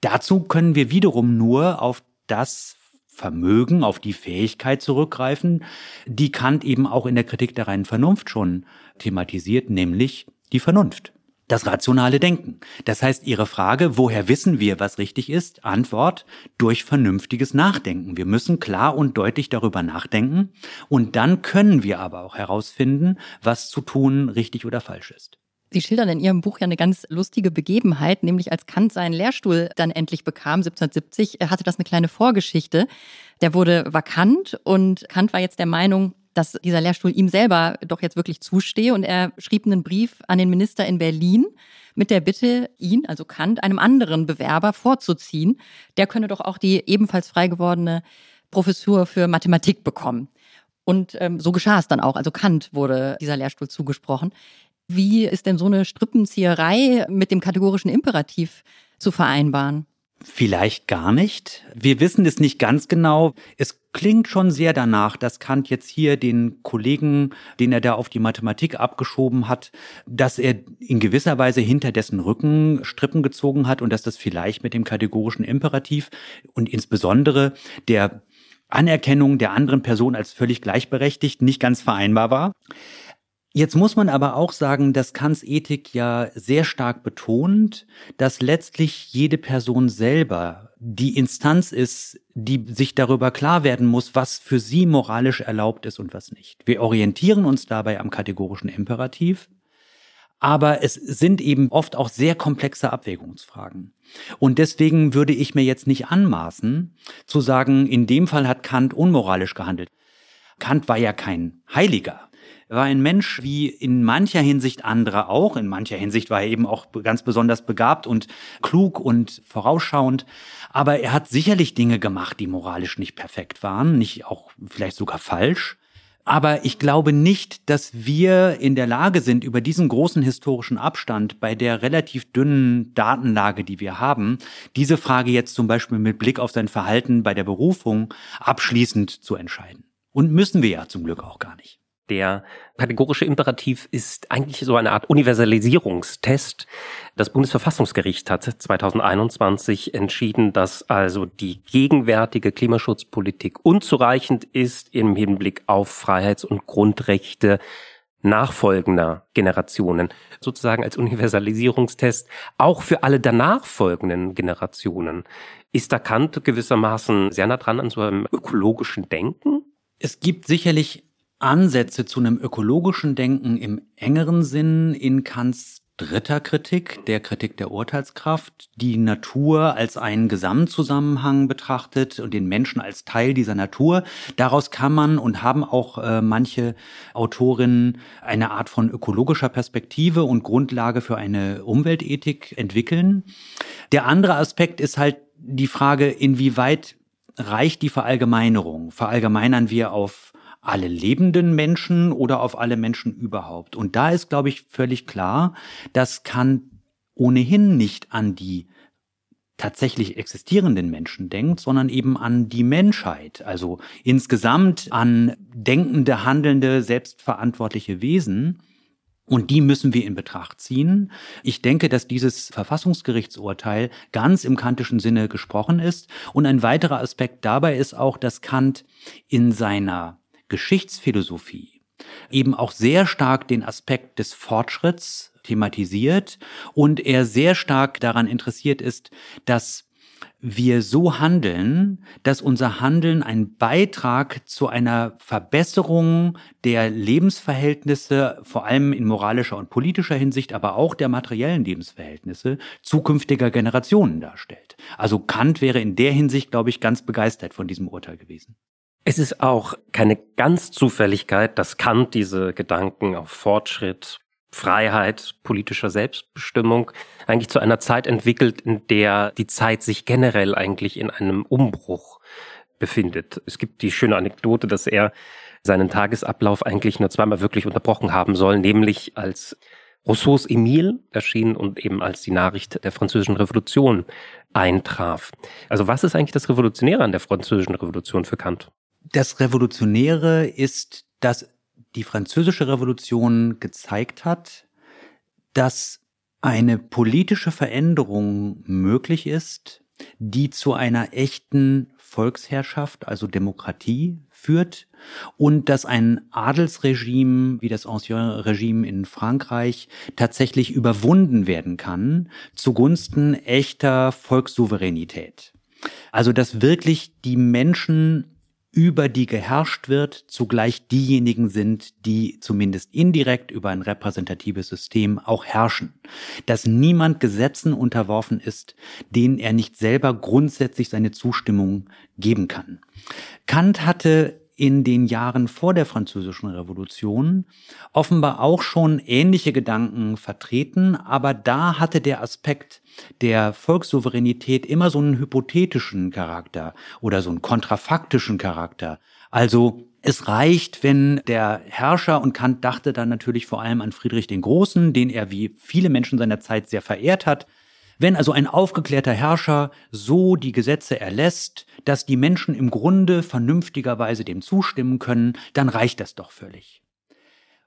dazu können wir wiederum nur auf das Vermögen, auf die Fähigkeit zurückgreifen, die Kant eben auch in der Kritik der reinen Vernunft schon thematisiert, nämlich die Vernunft. Das rationale Denken. Das heißt, Ihre Frage, woher wissen wir, was richtig ist? Antwort, durch vernünftiges Nachdenken. Wir müssen klar und deutlich darüber nachdenken und dann können wir aber auch herausfinden, was zu tun richtig oder falsch ist. Sie schildern in Ihrem Buch ja eine ganz lustige Begebenheit, nämlich als Kant seinen Lehrstuhl dann endlich bekam, 1770, hatte das eine kleine Vorgeschichte. Der wurde vakant und Kant war jetzt der Meinung, dass dieser Lehrstuhl ihm selber doch jetzt wirklich zustehe und er schrieb einen Brief an den Minister in Berlin mit der Bitte, ihn, also Kant, einem anderen Bewerber vorzuziehen. Der könne doch auch die ebenfalls frei gewordene Professur für Mathematik bekommen. Und ähm, so geschah es dann auch. Also Kant wurde dieser Lehrstuhl zugesprochen. Wie ist denn so eine Strippenzieherei mit dem kategorischen Imperativ zu vereinbaren? Vielleicht gar nicht. Wir wissen es nicht ganz genau. Es klingt schon sehr danach, dass Kant jetzt hier den Kollegen, den er da auf die Mathematik abgeschoben hat, dass er in gewisser Weise hinter dessen Rücken Strippen gezogen hat und dass das vielleicht mit dem kategorischen Imperativ und insbesondere der Anerkennung der anderen Person als völlig gleichberechtigt nicht ganz vereinbar war. Jetzt muss man aber auch sagen, dass Kants Ethik ja sehr stark betont, dass letztlich jede Person selber die Instanz ist, die sich darüber klar werden muss, was für sie moralisch erlaubt ist und was nicht. Wir orientieren uns dabei am kategorischen Imperativ, aber es sind eben oft auch sehr komplexe Abwägungsfragen. Und deswegen würde ich mir jetzt nicht anmaßen, zu sagen, in dem Fall hat Kant unmoralisch gehandelt. Kant war ja kein Heiliger war ein Mensch wie in mancher Hinsicht andere auch. In mancher Hinsicht war er eben auch ganz besonders begabt und klug und vorausschauend. Aber er hat sicherlich Dinge gemacht, die moralisch nicht perfekt waren, nicht auch vielleicht sogar falsch. Aber ich glaube nicht, dass wir in der Lage sind, über diesen großen historischen Abstand bei der relativ dünnen Datenlage, die wir haben, diese Frage jetzt zum Beispiel mit Blick auf sein Verhalten bei der Berufung abschließend zu entscheiden. Und müssen wir ja zum Glück auch gar nicht. Der kategorische Imperativ ist eigentlich so eine Art Universalisierungstest. Das Bundesverfassungsgericht hat 2021 entschieden, dass also die gegenwärtige Klimaschutzpolitik unzureichend ist im Hinblick auf Freiheits- und Grundrechte nachfolgender Generationen, sozusagen als Universalisierungstest auch für alle danach folgenden Generationen. Ist da Kant gewissermaßen sehr nah dran an so einem ökologischen Denken? Es gibt sicherlich Ansätze zu einem ökologischen Denken im engeren Sinn in Kants dritter Kritik, der Kritik der Urteilskraft, die Natur als einen Gesamtzusammenhang betrachtet und den Menschen als Teil dieser Natur. Daraus kann man und haben auch äh, manche Autorinnen eine Art von ökologischer Perspektive und Grundlage für eine Umweltethik entwickeln. Der andere Aspekt ist halt die Frage, inwieweit reicht die Verallgemeinerung? Verallgemeinern wir auf alle lebenden Menschen oder auf alle Menschen überhaupt. Und da ist, glaube ich, völlig klar, das kann ohnehin nicht an die tatsächlich existierenden Menschen denkt, sondern eben an die Menschheit, also insgesamt an denkende, handelnde, selbstverantwortliche Wesen. Und die müssen wir in Betracht ziehen. Ich denke, dass dieses Verfassungsgerichtsurteil ganz im kantischen Sinne gesprochen ist. Und ein weiterer Aspekt dabei ist auch, dass Kant in seiner Geschichtsphilosophie eben auch sehr stark den Aspekt des Fortschritts thematisiert und er sehr stark daran interessiert ist, dass wir so handeln, dass unser Handeln ein Beitrag zu einer Verbesserung der Lebensverhältnisse, vor allem in moralischer und politischer Hinsicht, aber auch der materiellen Lebensverhältnisse zukünftiger Generationen darstellt. Also Kant wäre in der Hinsicht, glaube ich, ganz begeistert von diesem Urteil gewesen. Es ist auch keine ganz Zufälligkeit, dass Kant diese Gedanken auf Fortschritt, Freiheit, politischer Selbstbestimmung eigentlich zu einer Zeit entwickelt, in der die Zeit sich generell eigentlich in einem Umbruch befindet. Es gibt die schöne Anekdote, dass er seinen Tagesablauf eigentlich nur zweimal wirklich unterbrochen haben soll, nämlich als Rousseaus Emile erschien und eben als die Nachricht der französischen Revolution eintraf. Also was ist eigentlich das Revolutionäre an der französischen Revolution für Kant? Das Revolutionäre ist, dass die französische Revolution gezeigt hat, dass eine politische Veränderung möglich ist, die zu einer echten Volksherrschaft, also Demokratie führt und dass ein Adelsregime wie das Ancien Regime in Frankreich tatsächlich überwunden werden kann zugunsten echter Volkssouveränität. Also dass wirklich die Menschen über die geherrscht wird, zugleich diejenigen sind, die zumindest indirekt über ein repräsentatives System auch herrschen. Dass niemand Gesetzen unterworfen ist, denen er nicht selber grundsätzlich seine Zustimmung geben kann. Kant hatte in den Jahren vor der Französischen Revolution offenbar auch schon ähnliche Gedanken vertreten, aber da hatte der Aspekt der Volkssouveränität immer so einen hypothetischen Charakter oder so einen kontrafaktischen Charakter. Also es reicht, wenn der Herrscher, und Kant dachte dann natürlich vor allem an Friedrich den Großen, den er wie viele Menschen seiner Zeit sehr verehrt hat, wenn also ein aufgeklärter Herrscher so die Gesetze erlässt, dass die Menschen im Grunde vernünftigerweise dem zustimmen können, dann reicht das doch völlig.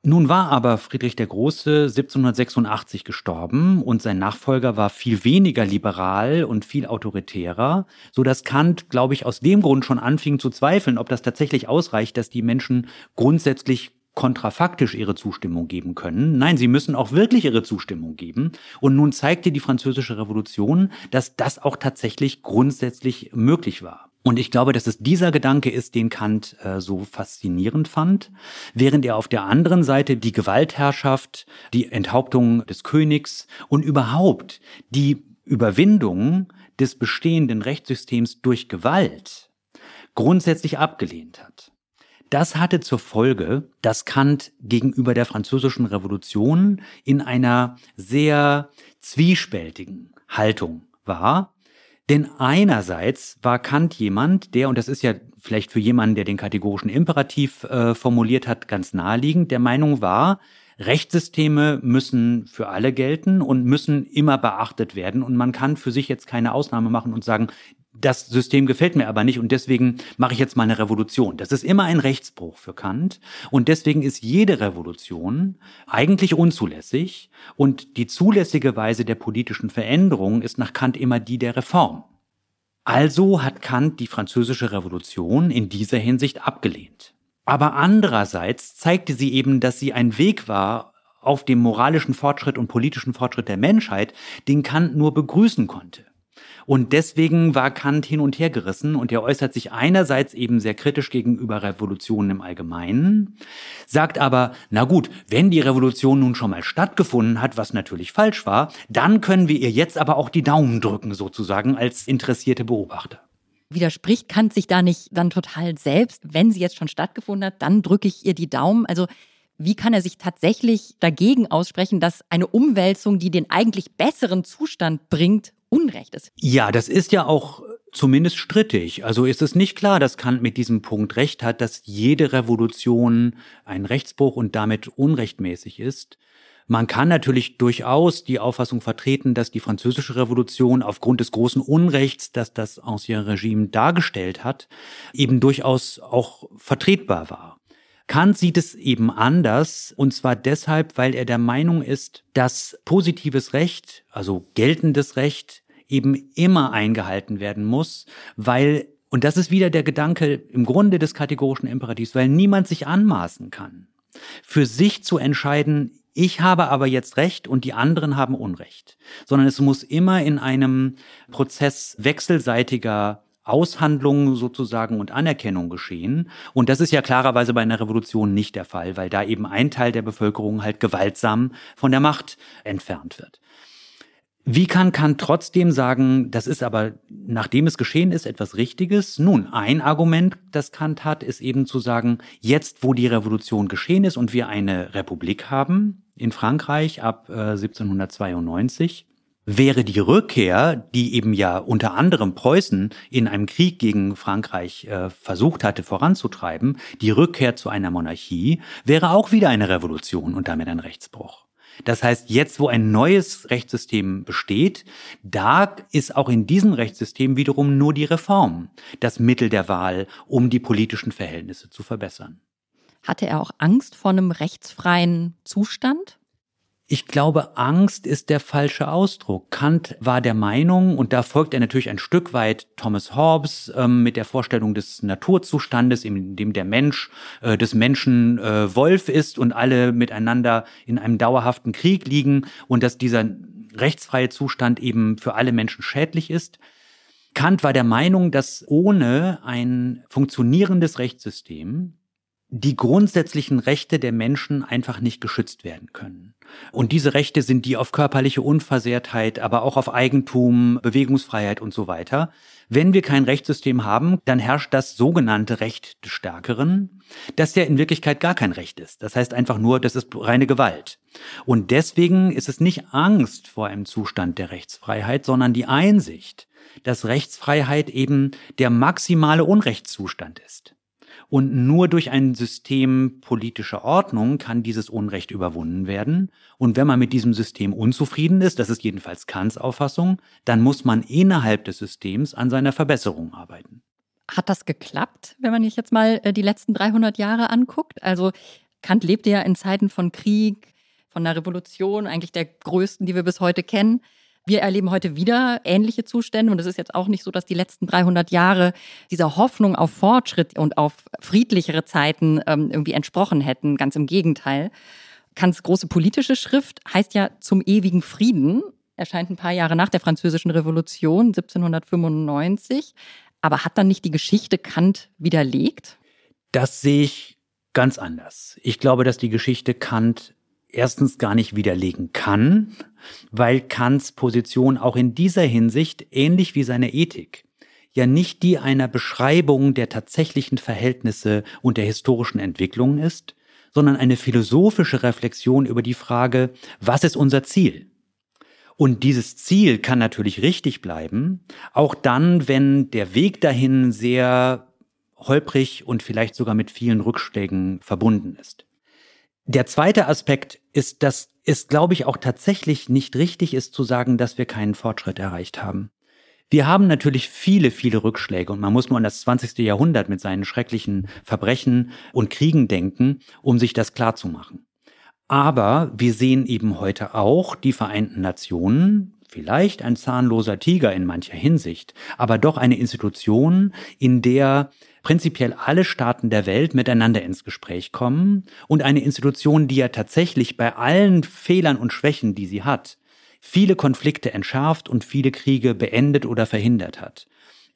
Nun war aber Friedrich der Große 1786 gestorben und sein Nachfolger war viel weniger liberal und viel autoritärer, so dass Kant, glaube ich, aus dem Grund schon anfing zu zweifeln, ob das tatsächlich ausreicht, dass die Menschen grundsätzlich kontrafaktisch ihre Zustimmung geben können. Nein, sie müssen auch wirklich ihre Zustimmung geben. Und nun zeigte die französische Revolution, dass das auch tatsächlich grundsätzlich möglich war. Und ich glaube, dass es dieser Gedanke ist, den Kant äh, so faszinierend fand, während er auf der anderen Seite die Gewaltherrschaft, die Enthauptung des Königs und überhaupt die Überwindung des bestehenden Rechtssystems durch Gewalt grundsätzlich abgelehnt hat. Das hatte zur Folge, dass Kant gegenüber der französischen Revolution in einer sehr zwiespältigen Haltung war. Denn einerseits war Kant jemand, der, und das ist ja vielleicht für jemanden, der den kategorischen Imperativ äh, formuliert hat, ganz naheliegend, der Meinung war, Rechtssysteme müssen für alle gelten und müssen immer beachtet werden. Und man kann für sich jetzt keine Ausnahme machen und sagen, Das System gefällt mir aber nicht und deswegen mache ich jetzt mal eine Revolution. Das ist immer ein Rechtsbruch für Kant und deswegen ist jede Revolution eigentlich unzulässig und die zulässige Weise der politischen Veränderung ist nach Kant immer die der Reform. Also hat Kant die französische Revolution in dieser Hinsicht abgelehnt. Aber andererseits zeigte sie eben, dass sie ein Weg war auf dem moralischen Fortschritt und politischen Fortschritt der Menschheit, den Kant nur begrüßen konnte. Und deswegen war Kant hin und her gerissen und er äußert sich einerseits eben sehr kritisch gegenüber Revolutionen im Allgemeinen, sagt aber, na gut, wenn die Revolution nun schon mal stattgefunden hat, was natürlich falsch war, dann können wir ihr jetzt aber auch die Daumen drücken sozusagen als interessierte Beobachter. Widerspricht Kant sich da nicht dann total selbst? Wenn sie jetzt schon stattgefunden hat, dann drücke ich ihr die Daumen. Also wie kann er sich tatsächlich dagegen aussprechen, dass eine Umwälzung, die den eigentlich besseren Zustand bringt, Unrecht ist. Ja, das ist ja auch zumindest strittig. Also ist es nicht klar, dass Kant mit diesem Punkt recht hat, dass jede Revolution ein Rechtsbruch und damit unrechtmäßig ist. Man kann natürlich durchaus die Auffassung vertreten, dass die französische Revolution aufgrund des großen Unrechts, das das Ancien Regime dargestellt hat, eben durchaus auch vertretbar war. Kant sieht es eben anders, und zwar deshalb, weil er der Meinung ist, dass positives Recht, also geltendes Recht, eben immer eingehalten werden muss, weil, und das ist wieder der Gedanke im Grunde des kategorischen Imperativs, weil niemand sich anmaßen kann, für sich zu entscheiden, ich habe aber jetzt Recht und die anderen haben Unrecht, sondern es muss immer in einem Prozess wechselseitiger Aushandlung sozusagen und Anerkennung geschehen. Und das ist ja klarerweise bei einer Revolution nicht der Fall, weil da eben ein Teil der Bevölkerung halt gewaltsam von der Macht entfernt wird. Wie kann Kant trotzdem sagen, das ist aber, nachdem es geschehen ist, etwas Richtiges? Nun, ein Argument, das Kant hat, ist eben zu sagen, jetzt, wo die Revolution geschehen ist und wir eine Republik haben in Frankreich ab äh, 1792, wäre die Rückkehr, die eben ja unter anderem Preußen in einem Krieg gegen Frankreich äh, versucht hatte voranzutreiben, die Rückkehr zu einer Monarchie, wäre auch wieder eine Revolution und damit ein Rechtsbruch. Das heißt, jetzt, wo ein neues Rechtssystem besteht, da ist auch in diesem Rechtssystem wiederum nur die Reform das Mittel der Wahl, um die politischen Verhältnisse zu verbessern. Hatte er auch Angst vor einem rechtsfreien Zustand? Ich glaube, Angst ist der falsche Ausdruck. Kant war der Meinung, und da folgt er natürlich ein Stück weit Thomas Hobbes ähm, mit der Vorstellung des Naturzustandes, in dem der Mensch äh, des Menschen äh, Wolf ist und alle miteinander in einem dauerhaften Krieg liegen und dass dieser rechtsfreie Zustand eben für alle Menschen schädlich ist. Kant war der Meinung, dass ohne ein funktionierendes Rechtssystem die grundsätzlichen Rechte der Menschen einfach nicht geschützt werden können. Und diese Rechte sind die auf körperliche Unversehrtheit, aber auch auf Eigentum, Bewegungsfreiheit und so weiter. Wenn wir kein Rechtssystem haben, dann herrscht das sogenannte Recht des Stärkeren, das ja in Wirklichkeit gar kein Recht ist. Das heißt einfach nur, das ist reine Gewalt. Und deswegen ist es nicht Angst vor einem Zustand der Rechtsfreiheit, sondern die Einsicht, dass Rechtsfreiheit eben der maximale Unrechtszustand ist. Und nur durch ein System politischer Ordnung kann dieses Unrecht überwunden werden. Und wenn man mit diesem System unzufrieden ist, das ist jedenfalls Kants Auffassung, dann muss man innerhalb des Systems an seiner Verbesserung arbeiten. Hat das geklappt, wenn man sich jetzt mal äh, die letzten 300 Jahre anguckt? Also Kant lebte ja in Zeiten von Krieg, von einer Revolution, eigentlich der größten, die wir bis heute kennen. Wir erleben heute wieder ähnliche Zustände und es ist jetzt auch nicht so, dass die letzten 300 Jahre dieser Hoffnung auf Fortschritt und auf friedlichere Zeiten ähm, irgendwie entsprochen hätten. Ganz im Gegenteil. Kants große politische Schrift heißt ja zum ewigen Frieden, erscheint ein paar Jahre nach der Französischen Revolution 1795, aber hat dann nicht die Geschichte Kant widerlegt? Das sehe ich ganz anders. Ich glaube, dass die Geschichte Kant erstens gar nicht widerlegen kann, weil Kants Position auch in dieser Hinsicht, ähnlich wie seine Ethik, ja nicht die einer Beschreibung der tatsächlichen Verhältnisse und der historischen Entwicklungen ist, sondern eine philosophische Reflexion über die Frage, was ist unser Ziel? Und dieses Ziel kann natürlich richtig bleiben, auch dann, wenn der Weg dahin sehr holprig und vielleicht sogar mit vielen Rückschlägen verbunden ist. Der zweite Aspekt ist, dass es, glaube ich, auch tatsächlich nicht richtig ist zu sagen, dass wir keinen Fortschritt erreicht haben. Wir haben natürlich viele, viele Rückschläge und man muss nur an das 20. Jahrhundert mit seinen schrecklichen Verbrechen und Kriegen denken, um sich das klarzumachen. Aber wir sehen eben heute auch die Vereinten Nationen, vielleicht ein zahnloser Tiger in mancher Hinsicht, aber doch eine Institution, in der prinzipiell alle Staaten der Welt miteinander ins Gespräch kommen und eine Institution, die ja tatsächlich bei allen Fehlern und Schwächen, die sie hat, viele Konflikte entschärft und viele Kriege beendet oder verhindert hat.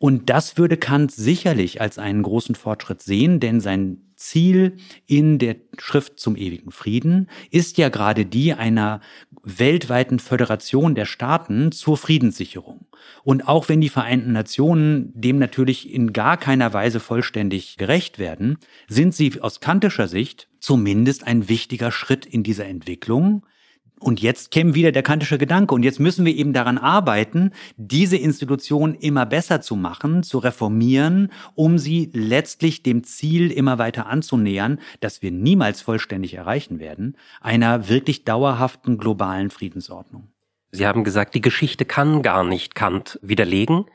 Und das würde Kant sicherlich als einen großen Fortschritt sehen, denn sein Ziel in der Schrift zum ewigen Frieden ist ja gerade die einer weltweiten Föderation der Staaten zur Friedenssicherung. Und auch wenn die Vereinten Nationen dem natürlich in gar keiner Weise vollständig gerecht werden, sind sie aus kantischer Sicht zumindest ein wichtiger Schritt in dieser Entwicklung, und jetzt käme wieder der kantische Gedanke. Und jetzt müssen wir eben daran arbeiten, diese Institution immer besser zu machen, zu reformieren, um sie letztlich dem Ziel immer weiter anzunähern, das wir niemals vollständig erreichen werden, einer wirklich dauerhaften globalen Friedensordnung. Sie haben gesagt, die Geschichte kann gar nicht Kant widerlegen.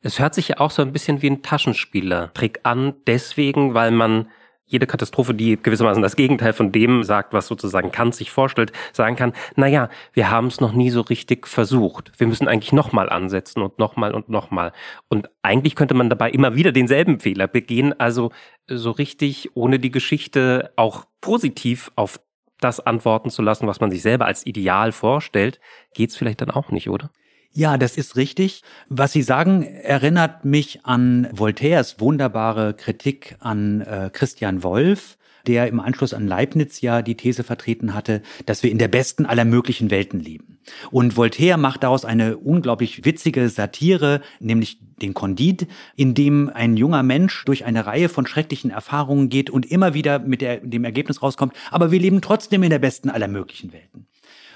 Es hört sich ja auch so ein bisschen wie ein Taschenspielertrick an, deswegen, weil man jede Katastrophe, die gewissermaßen das Gegenteil von dem sagt, was sozusagen Kant sich vorstellt, sagen kann, naja, wir haben es noch nie so richtig versucht. Wir müssen eigentlich nochmal ansetzen und nochmal und nochmal. Und eigentlich könnte man dabei immer wieder denselben Fehler begehen. Also so richtig ohne die Geschichte auch positiv auf das antworten zu lassen, was man sich selber als Ideal vorstellt, geht's vielleicht dann auch nicht, oder? Ja, das ist richtig. Was Sie sagen, erinnert mich an Voltaires wunderbare Kritik an äh, Christian Wolff, der im Anschluss an Leibniz ja die These vertreten hatte, dass wir in der besten aller möglichen Welten leben. Und Voltaire macht daraus eine unglaublich witzige Satire, nämlich den Condit, in dem ein junger Mensch durch eine Reihe von schrecklichen Erfahrungen geht und immer wieder mit der, dem Ergebnis rauskommt, aber wir leben trotzdem in der besten aller möglichen Welten.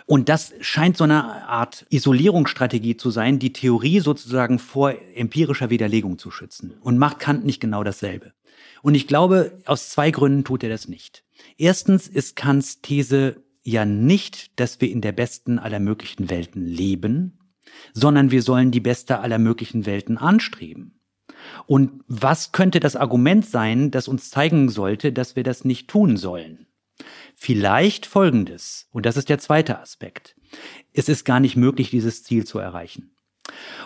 Und das scheint so eine Art Isolierungsstrategie zu sein, die Theorie sozusagen vor empirischer Widerlegung zu schützen. Und macht Kant nicht genau dasselbe. Und ich glaube, aus zwei Gründen tut er das nicht. Erstens ist Kants These ja nicht, dass wir in der besten aller möglichen Welten leben, sondern wir sollen die beste aller möglichen Welten anstreben. Und was könnte das Argument sein, das uns zeigen sollte, dass wir das nicht tun sollen? Vielleicht Folgendes, und das ist der zweite Aspekt. Es ist gar nicht möglich, dieses Ziel zu erreichen.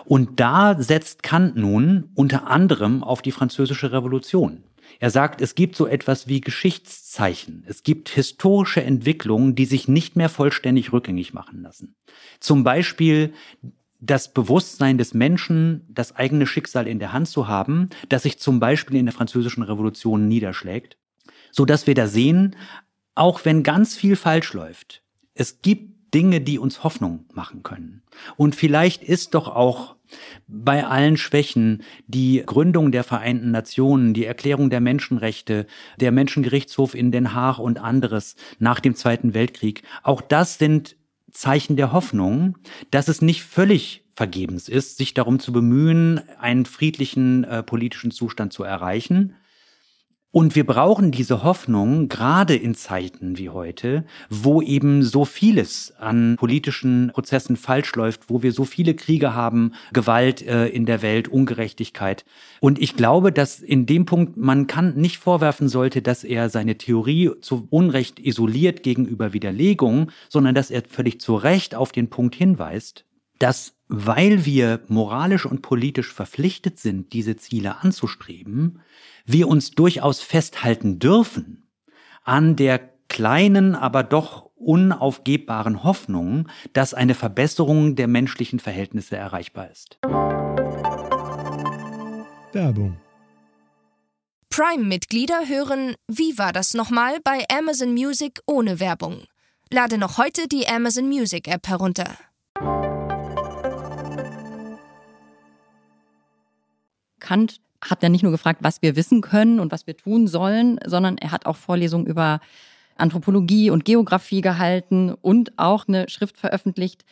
Und da setzt Kant nun unter anderem auf die französische Revolution. Er sagt, es gibt so etwas wie Geschichtszeichen. Es gibt historische Entwicklungen, die sich nicht mehr vollständig rückgängig machen lassen. Zum Beispiel das Bewusstsein des Menschen, das eigene Schicksal in der Hand zu haben, das sich zum Beispiel in der französischen Revolution niederschlägt, so dass wir da sehen, auch wenn ganz viel falsch läuft, es gibt Dinge, die uns Hoffnung machen können. Und vielleicht ist doch auch bei allen Schwächen die Gründung der Vereinten Nationen, die Erklärung der Menschenrechte, der Menschengerichtshof in Den Haag und anderes nach dem Zweiten Weltkrieg, auch das sind Zeichen der Hoffnung, dass es nicht völlig vergebens ist, sich darum zu bemühen, einen friedlichen äh, politischen Zustand zu erreichen, und wir brauchen diese Hoffnung gerade in Zeiten wie heute, wo eben so vieles an politischen Prozessen falsch läuft, wo wir so viele Kriege haben, Gewalt äh, in der Welt, Ungerechtigkeit. Und ich glaube, dass in dem Punkt man kann nicht vorwerfen sollte, dass er seine Theorie zu Unrecht isoliert gegenüber Widerlegung, sondern dass er völlig zu Recht auf den Punkt hinweist, dass weil wir moralisch und politisch verpflichtet sind, diese Ziele anzustreben, wir uns durchaus festhalten dürfen an der kleinen, aber doch unaufgebbaren Hoffnung, dass eine Verbesserung der menschlichen Verhältnisse erreichbar ist. Werbung. Prime-Mitglieder hören Wie war das nochmal bei Amazon Music ohne Werbung. Lade noch heute die Amazon Music App herunter. Kant hat ja nicht nur gefragt, was wir wissen können und was wir tun sollen, sondern er hat auch Vorlesungen über Anthropologie und Geografie gehalten und auch eine Schrift veröffentlicht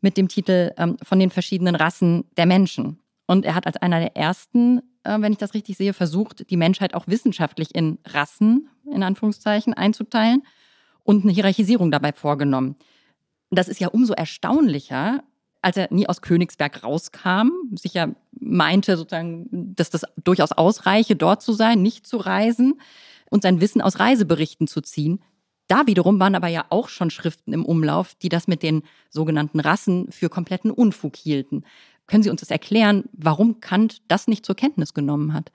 mit dem Titel ähm, Von den verschiedenen Rassen der Menschen. Und er hat als einer der ersten, äh, wenn ich das richtig sehe, versucht, die Menschheit auch wissenschaftlich in Rassen, in Anführungszeichen, einzuteilen und eine Hierarchisierung dabei vorgenommen. Das ist ja umso erstaunlicher, als er nie aus Königsberg rauskam, sicher meinte sozusagen, dass das durchaus ausreiche, dort zu sein, nicht zu reisen und sein Wissen aus Reiseberichten zu ziehen. Da wiederum waren aber ja auch schon Schriften im Umlauf, die das mit den sogenannten Rassen für kompletten Unfug hielten. Können Sie uns das erklären, warum Kant das nicht zur Kenntnis genommen hat?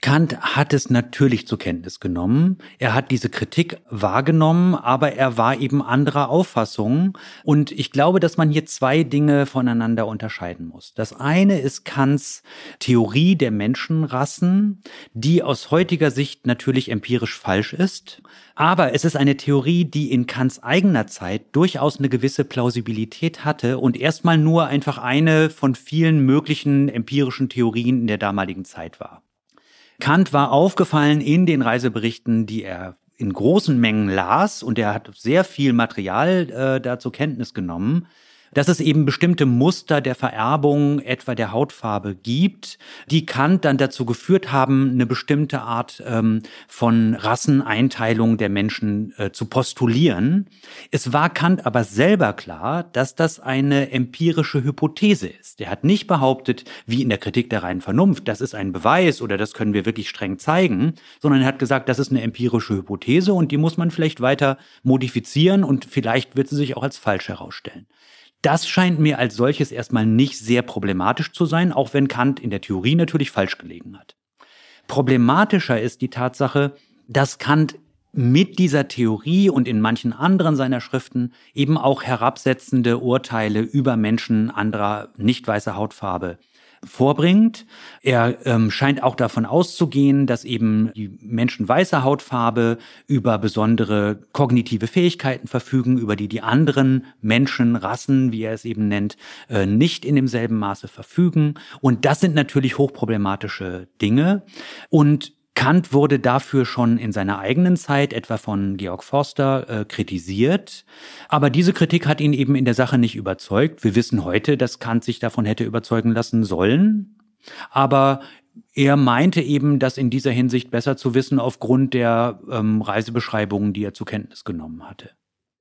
Kant hat es natürlich zur Kenntnis genommen. Er hat diese Kritik wahrgenommen, aber er war eben anderer Auffassung. Und ich glaube, dass man hier zwei Dinge voneinander unterscheiden muss. Das eine ist Kants Theorie der Menschenrassen, die aus heutiger Sicht natürlich empirisch falsch ist. Aber es ist eine Theorie, die in Kants eigener Zeit durchaus eine gewisse Plausibilität hatte und erstmal nur einfach eine von vielen möglichen empirischen Theorien in der damaligen Zeit war. Kant war aufgefallen in den Reiseberichten, die er in großen Mengen las und er hat sehr viel Material äh, da zur Kenntnis genommen dass es eben bestimmte Muster der Vererbung etwa der Hautfarbe gibt, die Kant dann dazu geführt haben, eine bestimmte Art ähm, von Rasseneinteilung der Menschen äh, zu postulieren. Es war Kant aber selber klar, dass das eine empirische Hypothese ist. Er hat nicht behauptet, wie in der Kritik der reinen Vernunft, das ist ein Beweis oder das können wir wirklich streng zeigen, sondern er hat gesagt, das ist eine empirische Hypothese und die muss man vielleicht weiter modifizieren und vielleicht wird sie sich auch als falsch herausstellen. Das scheint mir als solches erstmal nicht sehr problematisch zu sein, auch wenn Kant in der Theorie natürlich falsch gelegen hat. Problematischer ist die Tatsache, dass Kant mit dieser Theorie und in manchen anderen seiner Schriften eben auch herabsetzende Urteile über Menschen anderer nicht weißer Hautfarbe vorbringt. Er ähm, scheint auch davon auszugehen, dass eben die Menschen weißer Hautfarbe über besondere kognitive Fähigkeiten verfügen, über die die anderen Menschen, Rassen, wie er es eben nennt, äh, nicht in demselben Maße verfügen. Und das sind natürlich hochproblematische Dinge. Und Kant wurde dafür schon in seiner eigenen Zeit, etwa von Georg Forster, äh, kritisiert. Aber diese Kritik hat ihn eben in der Sache nicht überzeugt. Wir wissen heute, dass Kant sich davon hätte überzeugen lassen sollen. Aber er meinte eben, das in dieser Hinsicht besser zu wissen aufgrund der ähm, Reisebeschreibungen, die er zur Kenntnis genommen hatte.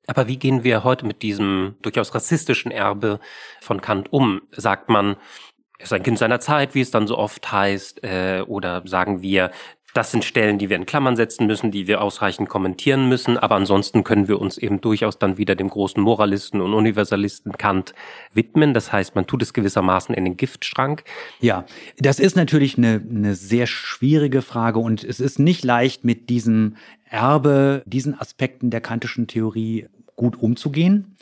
Aber wie gehen wir heute mit diesem durchaus rassistischen Erbe von Kant um? Sagt man, er ist ein Kind seiner Zeit, wie es dann so oft heißt, äh, oder sagen wir, das sind Stellen, die wir in Klammern setzen müssen, die wir ausreichend kommentieren müssen. Aber ansonsten können wir uns eben durchaus dann wieder dem großen Moralisten und Universalisten Kant widmen. Das heißt, man tut es gewissermaßen in den Giftschrank. Ja, das ist natürlich eine, eine sehr schwierige Frage und es ist nicht leicht, mit diesem Erbe, diesen Aspekten der kantischen Theorie gut umzugehen.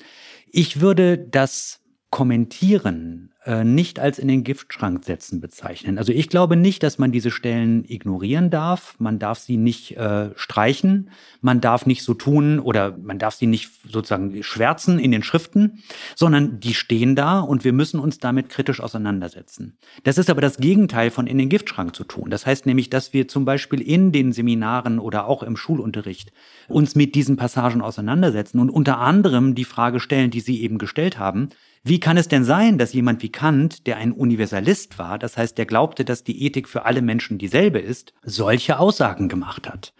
Ich würde das Kommentieren nicht als in den Giftschrank setzen bezeichnen. Also ich glaube nicht, dass man diese Stellen ignorieren darf. Man darf sie nicht äh, streichen. Man darf nicht so tun oder man darf sie nicht sozusagen schwärzen in den Schriften, sondern die stehen da und wir müssen uns damit kritisch auseinandersetzen. Das ist aber das Gegenteil von in den Giftschrank zu tun. Das heißt nämlich, dass wir zum Beispiel in den Seminaren oder auch im Schulunterricht uns mit diesen Passagen auseinandersetzen und unter anderem die Frage stellen, die Sie eben gestellt haben, wie kann es denn sein, dass jemand wie Kant, der ein Universalist war, das heißt, der glaubte, dass die Ethik für alle Menschen dieselbe ist, solche Aussagen gemacht hat?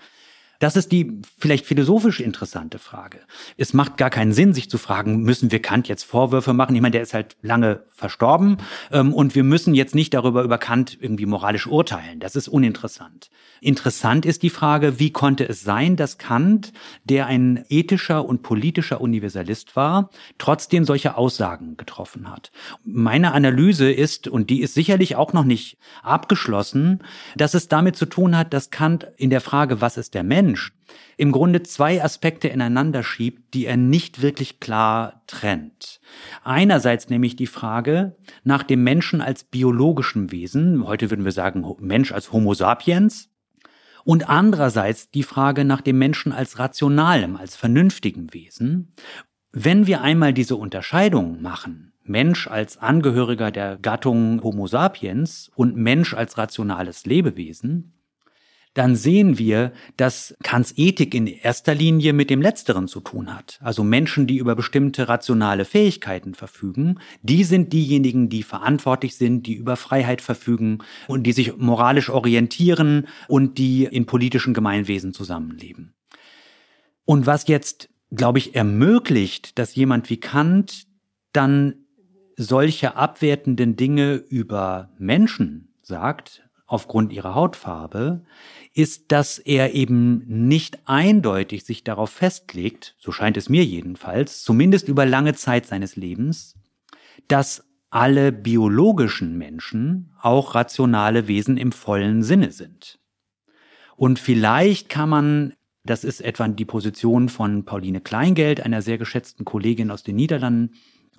Das ist die vielleicht philosophisch interessante Frage. Es macht gar keinen Sinn, sich zu fragen, müssen wir Kant jetzt Vorwürfe machen? Ich meine, der ist halt lange verstorben ähm, und wir müssen jetzt nicht darüber über Kant irgendwie moralisch urteilen. Das ist uninteressant. Interessant ist die Frage, wie konnte es sein, dass Kant, der ein ethischer und politischer Universalist war, trotzdem solche Aussagen getroffen hat? Meine Analyse ist, und die ist sicherlich auch noch nicht abgeschlossen, dass es damit zu tun hat, dass Kant in der Frage, was ist der Mensch, Mensch im Grunde zwei Aspekte ineinander schiebt, die er nicht wirklich klar trennt. Einerseits nämlich die Frage nach dem Menschen als biologischem Wesen, heute würden wir sagen Mensch als Homo sapiens, und andererseits die Frage nach dem Menschen als rationalem, als vernünftigem Wesen. Wenn wir einmal diese Unterscheidung machen, Mensch als Angehöriger der Gattung Homo sapiens und Mensch als rationales Lebewesen, dann sehen wir, dass Kants Ethik in erster Linie mit dem Letzteren zu tun hat. Also Menschen, die über bestimmte rationale Fähigkeiten verfügen, die sind diejenigen, die verantwortlich sind, die über Freiheit verfügen und die sich moralisch orientieren und die in politischen Gemeinwesen zusammenleben. Und was jetzt, glaube ich, ermöglicht, dass jemand wie Kant dann solche abwertenden Dinge über Menschen sagt, aufgrund ihrer Hautfarbe, ist, dass er eben nicht eindeutig sich darauf festlegt, so scheint es mir jedenfalls, zumindest über lange Zeit seines Lebens, dass alle biologischen Menschen auch rationale Wesen im vollen Sinne sind. Und vielleicht kann man, das ist etwa die Position von Pauline Kleingeld, einer sehr geschätzten Kollegin aus den Niederlanden,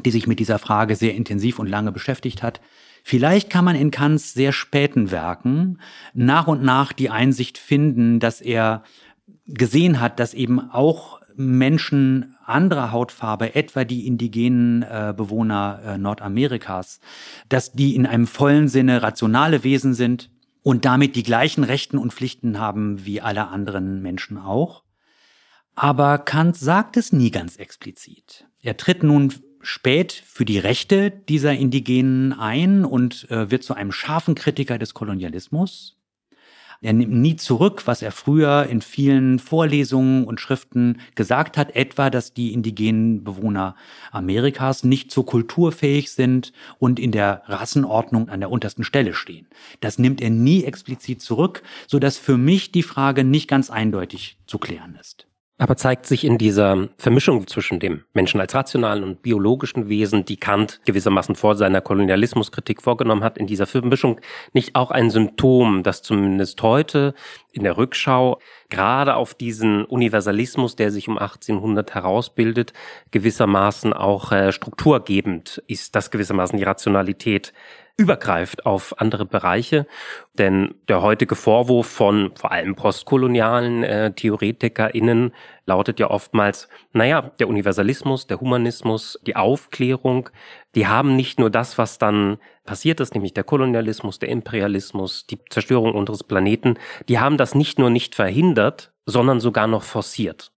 die sich mit dieser Frage sehr intensiv und lange beschäftigt hat, Vielleicht kann man in Kants sehr späten Werken nach und nach die Einsicht finden, dass er gesehen hat, dass eben auch Menschen anderer Hautfarbe, etwa die indigenen äh, Bewohner äh, Nordamerikas, dass die in einem vollen Sinne rationale Wesen sind und damit die gleichen Rechten und Pflichten haben wie alle anderen Menschen auch. Aber Kant sagt es nie ganz explizit. Er tritt nun spät für die Rechte dieser Indigenen ein und äh, wird zu einem scharfen Kritiker des Kolonialismus. Er nimmt nie zurück, was er früher in vielen Vorlesungen und Schriften gesagt hat, etwa, dass die indigenen Bewohner Amerikas nicht so kulturfähig sind und in der Rassenordnung an der untersten Stelle stehen. Das nimmt er nie explizit zurück, so dass für mich die Frage nicht ganz eindeutig zu klären ist. Aber zeigt sich in dieser Vermischung zwischen dem Menschen als rationalen und biologischen Wesen, die Kant gewissermaßen vor seiner Kolonialismuskritik vorgenommen hat, in dieser Vermischung nicht auch ein Symptom, das zumindest heute in der Rückschau gerade auf diesen Universalismus, der sich um 1800 herausbildet, gewissermaßen auch äh, strukturgebend ist, dass gewissermaßen die Rationalität übergreift auf andere Bereiche. Denn der heutige Vorwurf von vor allem postkolonialen äh, TheoretikerInnen lautet ja oftmals, naja, der Universalismus, der Humanismus, die Aufklärung, die haben nicht nur das, was dann passiert ist, nämlich der Kolonialismus, der Imperialismus, die Zerstörung unseres Planeten, die haben das nicht nur nicht verhindert, sondern sogar noch forciert.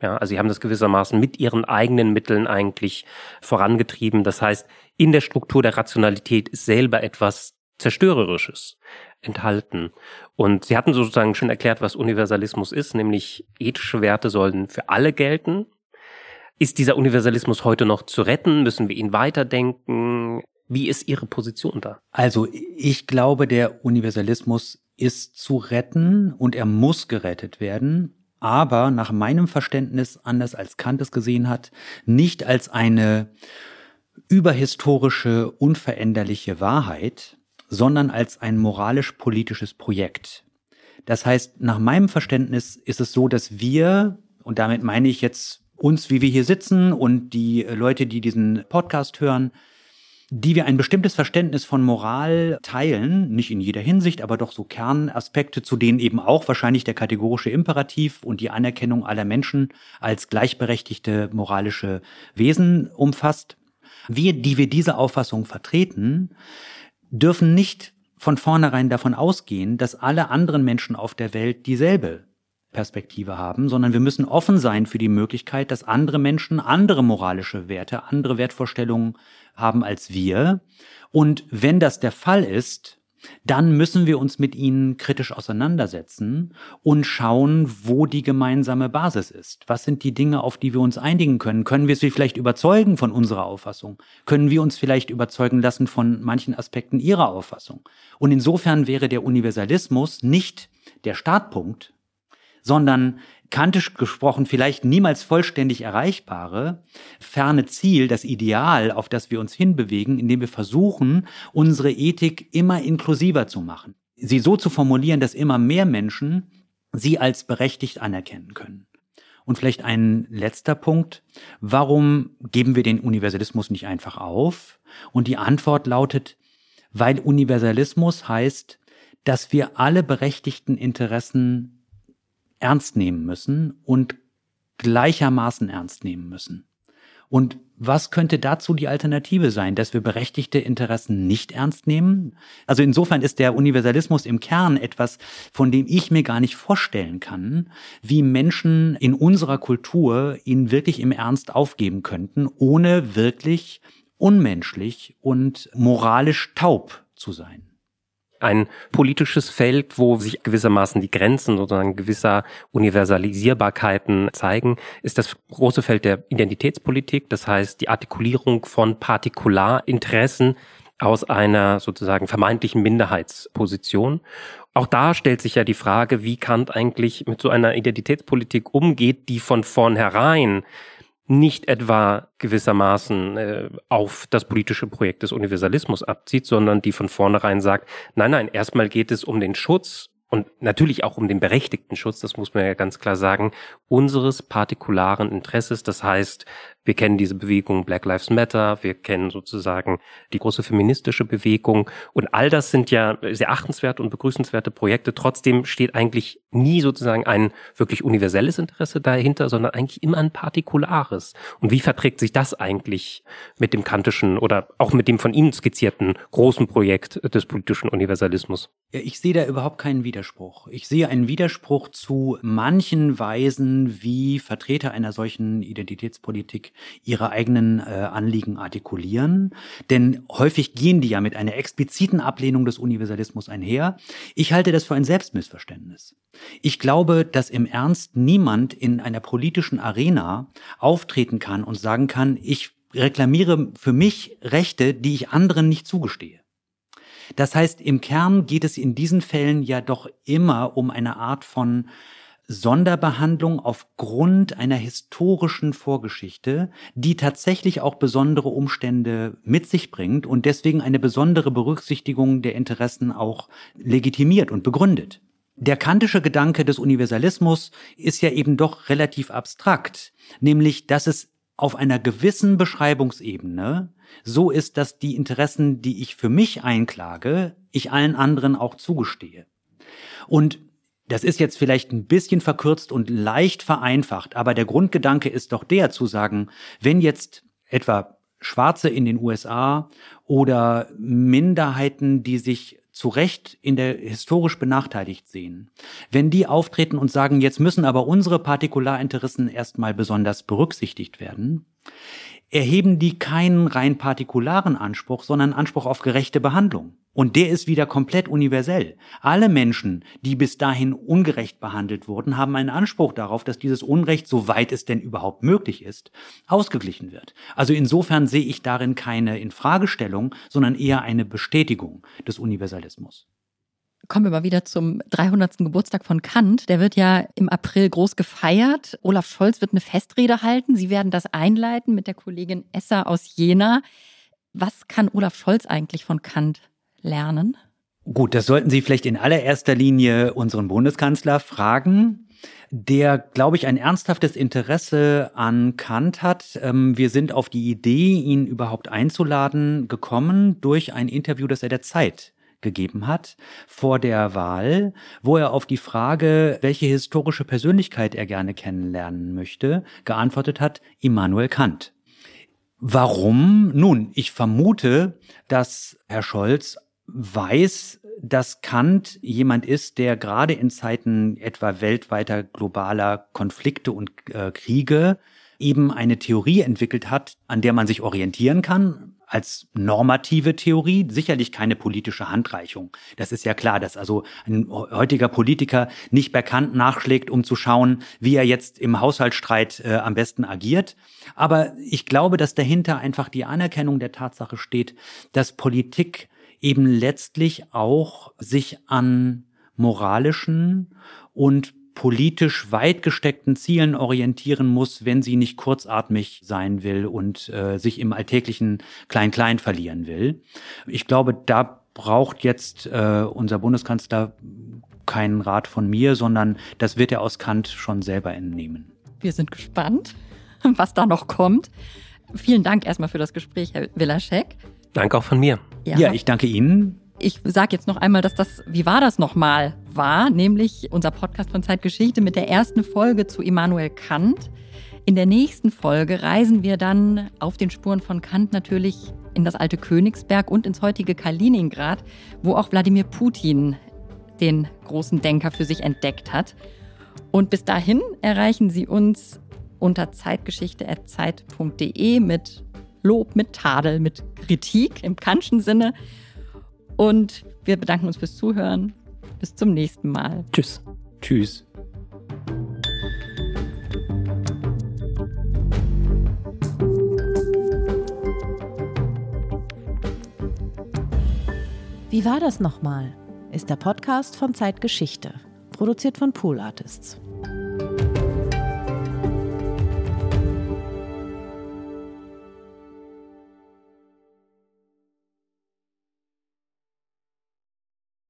Ja, also sie haben das gewissermaßen mit ihren eigenen Mitteln eigentlich vorangetrieben. Das heißt, in der Struktur der Rationalität ist selber etwas Zerstörerisches enthalten. Und sie hatten sozusagen schon erklärt, was Universalismus ist, nämlich ethische Werte sollen für alle gelten. Ist dieser Universalismus heute noch zu retten? Müssen wir ihn weiterdenken? Wie ist Ihre Position da? Also ich glaube, der Universalismus ist zu retten und er muss gerettet werden aber nach meinem Verständnis, anders als Kant es gesehen hat, nicht als eine überhistorische, unveränderliche Wahrheit, sondern als ein moralisch-politisches Projekt. Das heißt, nach meinem Verständnis ist es so, dass wir, und damit meine ich jetzt uns, wie wir hier sitzen und die Leute, die diesen Podcast hören, die wir ein bestimmtes Verständnis von Moral teilen, nicht in jeder Hinsicht, aber doch so Kernaspekte, zu denen eben auch wahrscheinlich der kategorische Imperativ und die Anerkennung aller Menschen als gleichberechtigte moralische Wesen umfasst. Wir, die wir diese Auffassung vertreten, dürfen nicht von vornherein davon ausgehen, dass alle anderen Menschen auf der Welt dieselbe Perspektive haben, sondern wir müssen offen sein für die Möglichkeit, dass andere Menschen andere moralische Werte, andere Wertvorstellungen haben als wir. Und wenn das der Fall ist, dann müssen wir uns mit ihnen kritisch auseinandersetzen und schauen, wo die gemeinsame Basis ist. Was sind die Dinge, auf die wir uns einigen können? Können wir sie vielleicht überzeugen von unserer Auffassung? Können wir uns vielleicht überzeugen lassen von manchen Aspekten ihrer Auffassung? Und insofern wäre der Universalismus nicht der Startpunkt, sondern kantisch gesprochen vielleicht niemals vollständig erreichbare, ferne Ziel, das Ideal, auf das wir uns hinbewegen, indem wir versuchen, unsere Ethik immer inklusiver zu machen. Sie so zu formulieren, dass immer mehr Menschen sie als berechtigt anerkennen können. Und vielleicht ein letzter Punkt. Warum geben wir den Universalismus nicht einfach auf? Und die Antwort lautet, weil Universalismus heißt, dass wir alle berechtigten Interessen ernst nehmen müssen und gleichermaßen ernst nehmen müssen. Und was könnte dazu die Alternative sein, dass wir berechtigte Interessen nicht ernst nehmen? Also insofern ist der Universalismus im Kern etwas, von dem ich mir gar nicht vorstellen kann, wie Menschen in unserer Kultur ihn wirklich im Ernst aufgeben könnten, ohne wirklich unmenschlich und moralisch taub zu sein. Ein politisches Feld, wo sich gewissermaßen die Grenzen sozusagen gewisser Universalisierbarkeiten zeigen, ist das große Feld der Identitätspolitik. Das heißt, die Artikulierung von Partikularinteressen aus einer sozusagen vermeintlichen Minderheitsposition. Auch da stellt sich ja die Frage, wie Kant eigentlich mit so einer Identitätspolitik umgeht, die von vornherein nicht etwa gewissermaßen äh, auf das politische Projekt des Universalismus abzieht, sondern die von vornherein sagt, nein, nein, erstmal geht es um den Schutz und natürlich auch um den berechtigten Schutz, das muss man ja ganz klar sagen, unseres partikularen Interesses. Das heißt, wir kennen diese Bewegung Black Lives Matter, wir kennen sozusagen die große feministische Bewegung und all das sind ja sehr achtenswerte und begrüßenswerte Projekte. Trotzdem steht eigentlich nie sozusagen ein wirklich universelles Interesse dahinter, sondern eigentlich immer ein partikulares. Und wie verträgt sich das eigentlich mit dem kantischen oder auch mit dem von Ihnen skizzierten großen Projekt des politischen Universalismus? Ich sehe da überhaupt keinen Widerspruch. Ich sehe einen Widerspruch zu manchen Weisen, wie Vertreter einer solchen Identitätspolitik ihre eigenen äh, Anliegen artikulieren. Denn häufig gehen die ja mit einer expliziten Ablehnung des Universalismus einher. Ich halte das für ein Selbstmissverständnis. Ich glaube, dass im Ernst niemand in einer politischen Arena auftreten kann und sagen kann, ich reklamiere für mich Rechte, die ich anderen nicht zugestehe. Das heißt, im Kern geht es in diesen Fällen ja doch immer um eine Art von Sonderbehandlung aufgrund einer historischen Vorgeschichte, die tatsächlich auch besondere Umstände mit sich bringt und deswegen eine besondere Berücksichtigung der Interessen auch legitimiert und begründet. Der kantische Gedanke des Universalismus ist ja eben doch relativ abstrakt, nämlich dass es auf einer gewissen Beschreibungsebene so ist, dass die Interessen, die ich für mich einklage, ich allen anderen auch zugestehe. Und das ist jetzt vielleicht ein bisschen verkürzt und leicht vereinfacht, aber der Grundgedanke ist doch der zu sagen, wenn jetzt etwa Schwarze in den USA oder Minderheiten, die sich zu Recht in der historisch benachteiligt sehen, wenn die auftreten und sagen, jetzt müssen aber unsere Partikularinteressen erstmal besonders berücksichtigt werden, erheben die keinen rein partikularen Anspruch, sondern Anspruch auf gerechte Behandlung. Und der ist wieder komplett universell. Alle Menschen, die bis dahin ungerecht behandelt wurden, haben einen Anspruch darauf, dass dieses Unrecht, soweit es denn überhaupt möglich ist, ausgeglichen wird. Also insofern sehe ich darin keine Infragestellung, sondern eher eine Bestätigung des Universalismus. Kommen wir mal wieder zum 300. Geburtstag von Kant. Der wird ja im April groß gefeiert. Olaf Scholz wird eine Festrede halten. Sie werden das einleiten mit der Kollegin Esser aus Jena. Was kann Olaf Scholz eigentlich von Kant lernen? Gut, das sollten Sie vielleicht in allererster Linie unseren Bundeskanzler fragen der, glaube ich, ein ernsthaftes Interesse an Kant hat. Ähm, wir sind auf die Idee, ihn überhaupt einzuladen, gekommen durch ein Interview, das er der Zeit gegeben hat vor der Wahl, wo er auf die Frage, welche historische Persönlichkeit er gerne kennenlernen möchte, geantwortet hat, Immanuel Kant. Warum? Nun, ich vermute, dass Herr Scholz weiß, dass Kant jemand ist, der gerade in Zeiten etwa weltweiter globaler Konflikte und äh, Kriege eben eine Theorie entwickelt hat, an der man sich orientieren kann, als normative Theorie, sicherlich keine politische Handreichung. Das ist ja klar, dass also ein heutiger Politiker nicht bei Kant nachschlägt, um zu schauen, wie er jetzt im Haushaltsstreit äh, am besten agiert. Aber ich glaube, dass dahinter einfach die Anerkennung der Tatsache steht, dass Politik eben letztlich auch sich an moralischen und politisch weit gesteckten Zielen orientieren muss, wenn sie nicht kurzatmig sein will und äh, sich im alltäglichen Klein-Klein verlieren will. Ich glaube, da braucht jetzt äh, unser Bundeskanzler keinen Rat von mir, sondern das wird er aus Kant schon selber entnehmen. Wir sind gespannt, was da noch kommt. Vielen Dank erstmal für das Gespräch, Herr Willaschek. Danke auch von mir. Ja, ja ich danke Ihnen. Ich sage jetzt noch einmal, dass das, wie war das nochmal, war, nämlich unser Podcast von Zeitgeschichte mit der ersten Folge zu Immanuel Kant. In der nächsten Folge reisen wir dann auf den Spuren von Kant natürlich in das alte Königsberg und ins heutige Kaliningrad, wo auch Wladimir Putin den großen Denker für sich entdeckt hat. Und bis dahin erreichen Sie uns unter zeitgeschichte.zeit.de mit Lob, mit Tadel, mit Kritik im Kantschen Sinne. Und wir bedanken uns fürs Zuhören. Bis zum nächsten Mal. Tschüss. Tschüss. Wie war das nochmal? Ist der Podcast von Zeitgeschichte, produziert von Pool Artists.